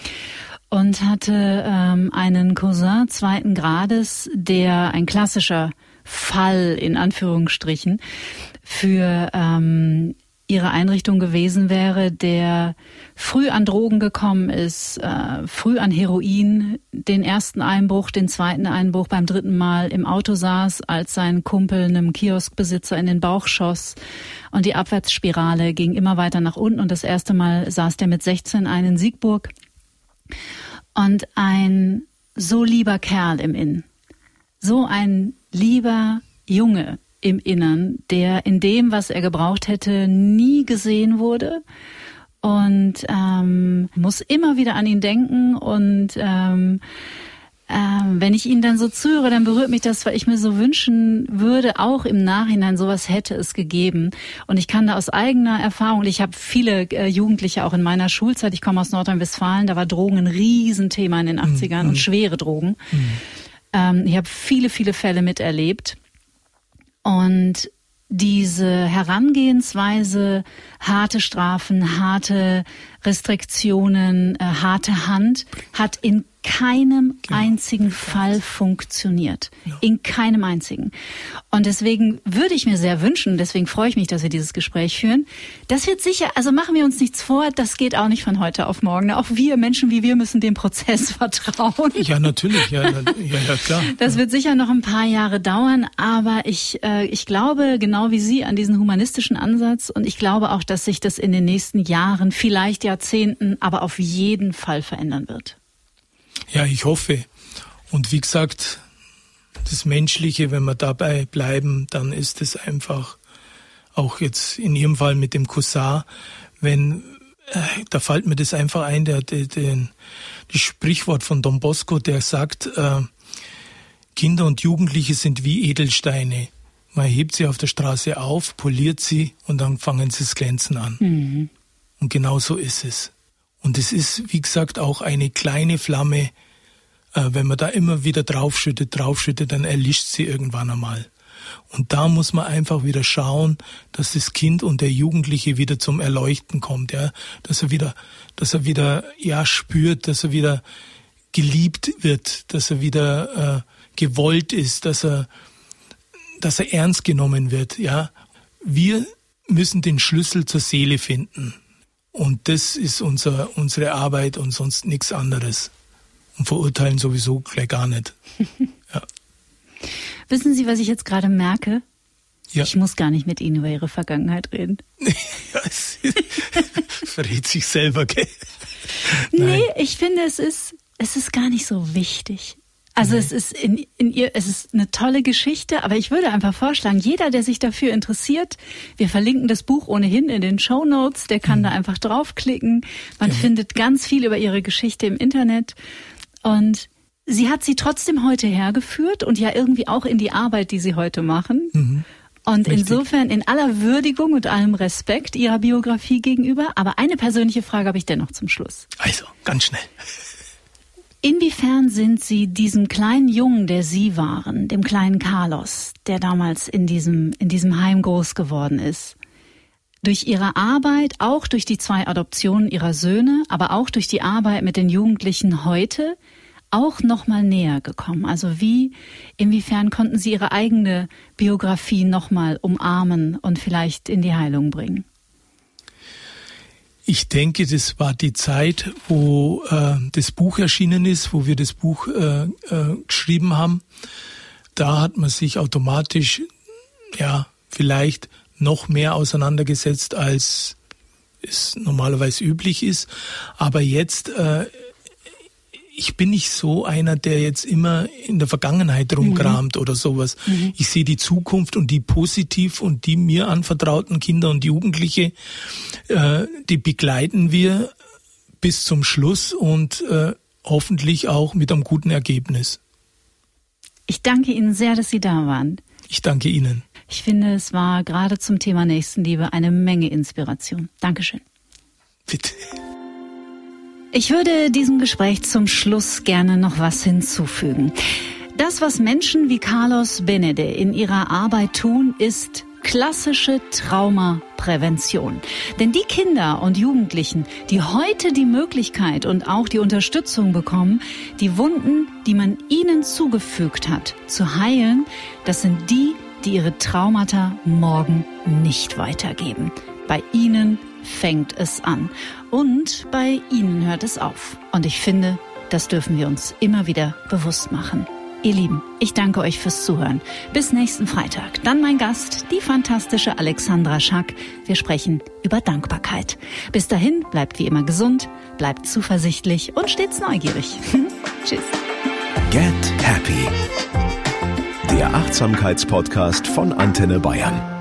und hatte ähm, einen Cousin zweiten Grades, der ein klassischer Fall in Anführungsstrichen für ähm, ihre Einrichtung gewesen wäre, der früh an Drogen gekommen ist, äh, früh an Heroin, den ersten Einbruch, den zweiten Einbruch beim dritten Mal im Auto saß, als sein Kumpel einem Kioskbesitzer in den Bauch schoss. Und die Abwärtsspirale ging immer weiter nach unten und das erste Mal saß der mit 16 einen Siegburg. Und ein so lieber Kerl im Inn, so ein lieber Junge im Innern, der in dem, was er gebraucht hätte, nie gesehen wurde und ähm, muss immer wieder an ihn denken und ähm, ähm, wenn ich ihn dann so zuhöre, dann berührt mich das, weil ich mir so wünschen würde, auch im Nachhinein sowas hätte es gegeben. Und ich kann da aus eigener Erfahrung, ich habe viele äh, Jugendliche auch in meiner Schulzeit, ich komme aus Nordrhein-Westfalen, da war Drogen ein Riesenthema in den 80ern mhm. und schwere Drogen. Mhm. Ähm, ich habe viele, viele Fälle miterlebt. Und diese Herangehensweise, harte Strafen, harte Restriktionen, äh, harte Hand, hat in keinem genau. einzigen Fall funktioniert. No. In keinem einzigen. Und deswegen würde ich mir sehr wünschen, deswegen freue ich mich, dass wir dieses Gespräch führen. Das wird sicher, also machen wir uns nichts vor, das geht auch nicht von heute auf morgen. Auch wir Menschen wie wir müssen dem Prozess vertrauen. Ja, natürlich, ja, ja, ja klar. Das wird sicher noch ein paar Jahre dauern, aber ich, äh, ich glaube genau wie Sie an diesen humanistischen Ansatz und ich glaube auch, dass sich das in den nächsten Jahren, vielleicht Jahrzehnten, aber auf jeden Fall verändern wird. Ja, ich hoffe. Und wie gesagt, das Menschliche, wenn wir dabei bleiben, dann ist es einfach auch jetzt in Ihrem Fall mit dem Cousin, wenn äh, da fällt mir das einfach ein, der, der, der das Sprichwort von Don Bosco, der sagt, äh, Kinder und Jugendliche sind wie Edelsteine. Man hebt sie auf der Straße auf, poliert sie und dann fangen sie das Glänzen an. Mhm. Und genau so ist es. Und es ist, wie gesagt, auch eine kleine Flamme. Äh, wenn man da immer wieder draufschüttet, draufschüttet, dann erlischt sie irgendwann einmal. Und da muss man einfach wieder schauen, dass das Kind und der Jugendliche wieder zum Erleuchten kommt, ja, dass er wieder, dass er wieder, ja, spürt, dass er wieder geliebt wird, dass er wieder äh, gewollt ist, dass er, dass er ernst genommen wird, ja. Wir müssen den Schlüssel zur Seele finden. Und das ist unser, unsere Arbeit und sonst nichts anderes. Und verurteilen sowieso gleich gar nicht. Ja. Wissen Sie, was ich jetzt gerade merke? Ja. Ich muss gar nicht mit Ihnen über Ihre Vergangenheit reden. ja, es verrät sich selber, gell? Nee, ich finde, es ist, es ist gar nicht so wichtig. Also mhm. es ist in, in ihr, es ist eine tolle Geschichte, aber ich würde einfach vorschlagen, jeder, der sich dafür interessiert, wir verlinken das Buch ohnehin in den Show Notes, der kann mhm. da einfach draufklicken. Man ja. findet ganz viel über ihre Geschichte im Internet und sie hat sie trotzdem heute hergeführt und ja irgendwie auch in die Arbeit, die sie heute machen. Mhm. Und Richtig. insofern in aller Würdigung und allem Respekt ihrer Biografie gegenüber. Aber eine persönliche Frage habe ich dennoch zum Schluss. Also, ganz schnell. Inwiefern sind Sie diesem kleinen Jungen, der Sie waren, dem kleinen Carlos, der damals in diesem, in diesem Heim groß geworden ist, durch Ihre Arbeit, auch durch die zwei Adoptionen Ihrer Söhne, aber auch durch die Arbeit mit den Jugendlichen heute, auch noch mal näher gekommen? Also wie, inwiefern konnten Sie Ihre eigene Biografie noch mal umarmen und vielleicht in die Heilung bringen? Ich denke, das war die Zeit, wo äh, das Buch erschienen ist, wo wir das Buch äh, äh, geschrieben haben. Da hat man sich automatisch, ja, vielleicht noch mehr auseinandergesetzt, als es normalerweise üblich ist. Aber jetzt äh, ich bin nicht so einer, der jetzt immer in der Vergangenheit rumkramt mhm. oder sowas. Mhm. Ich sehe die Zukunft und die positiv und die mir anvertrauten Kinder und Jugendliche, äh, die begleiten wir bis zum Schluss und äh, hoffentlich auch mit einem guten Ergebnis. Ich danke Ihnen sehr, dass Sie da waren. Ich danke Ihnen. Ich finde, es war gerade zum Thema Nächstenliebe eine Menge Inspiration. Dankeschön. Bitte. Ich würde diesem Gespräch zum Schluss gerne noch was hinzufügen. Das, was Menschen wie Carlos Benede in ihrer Arbeit tun, ist klassische Traumaprävention. Denn die Kinder und Jugendlichen, die heute die Möglichkeit und auch die Unterstützung bekommen, die Wunden, die man ihnen zugefügt hat, zu heilen, das sind die, die ihre Traumata morgen nicht weitergeben. Bei ihnen fängt es an. Und bei Ihnen hört es auf. Und ich finde, das dürfen wir uns immer wieder bewusst machen. Ihr Lieben, ich danke euch fürs Zuhören. Bis nächsten Freitag. Dann mein Gast, die fantastische Alexandra Schack. Wir sprechen über Dankbarkeit. Bis dahin, bleibt wie immer gesund, bleibt zuversichtlich und stets neugierig. Tschüss. Get Happy. Der Achtsamkeitspodcast von Antenne Bayern.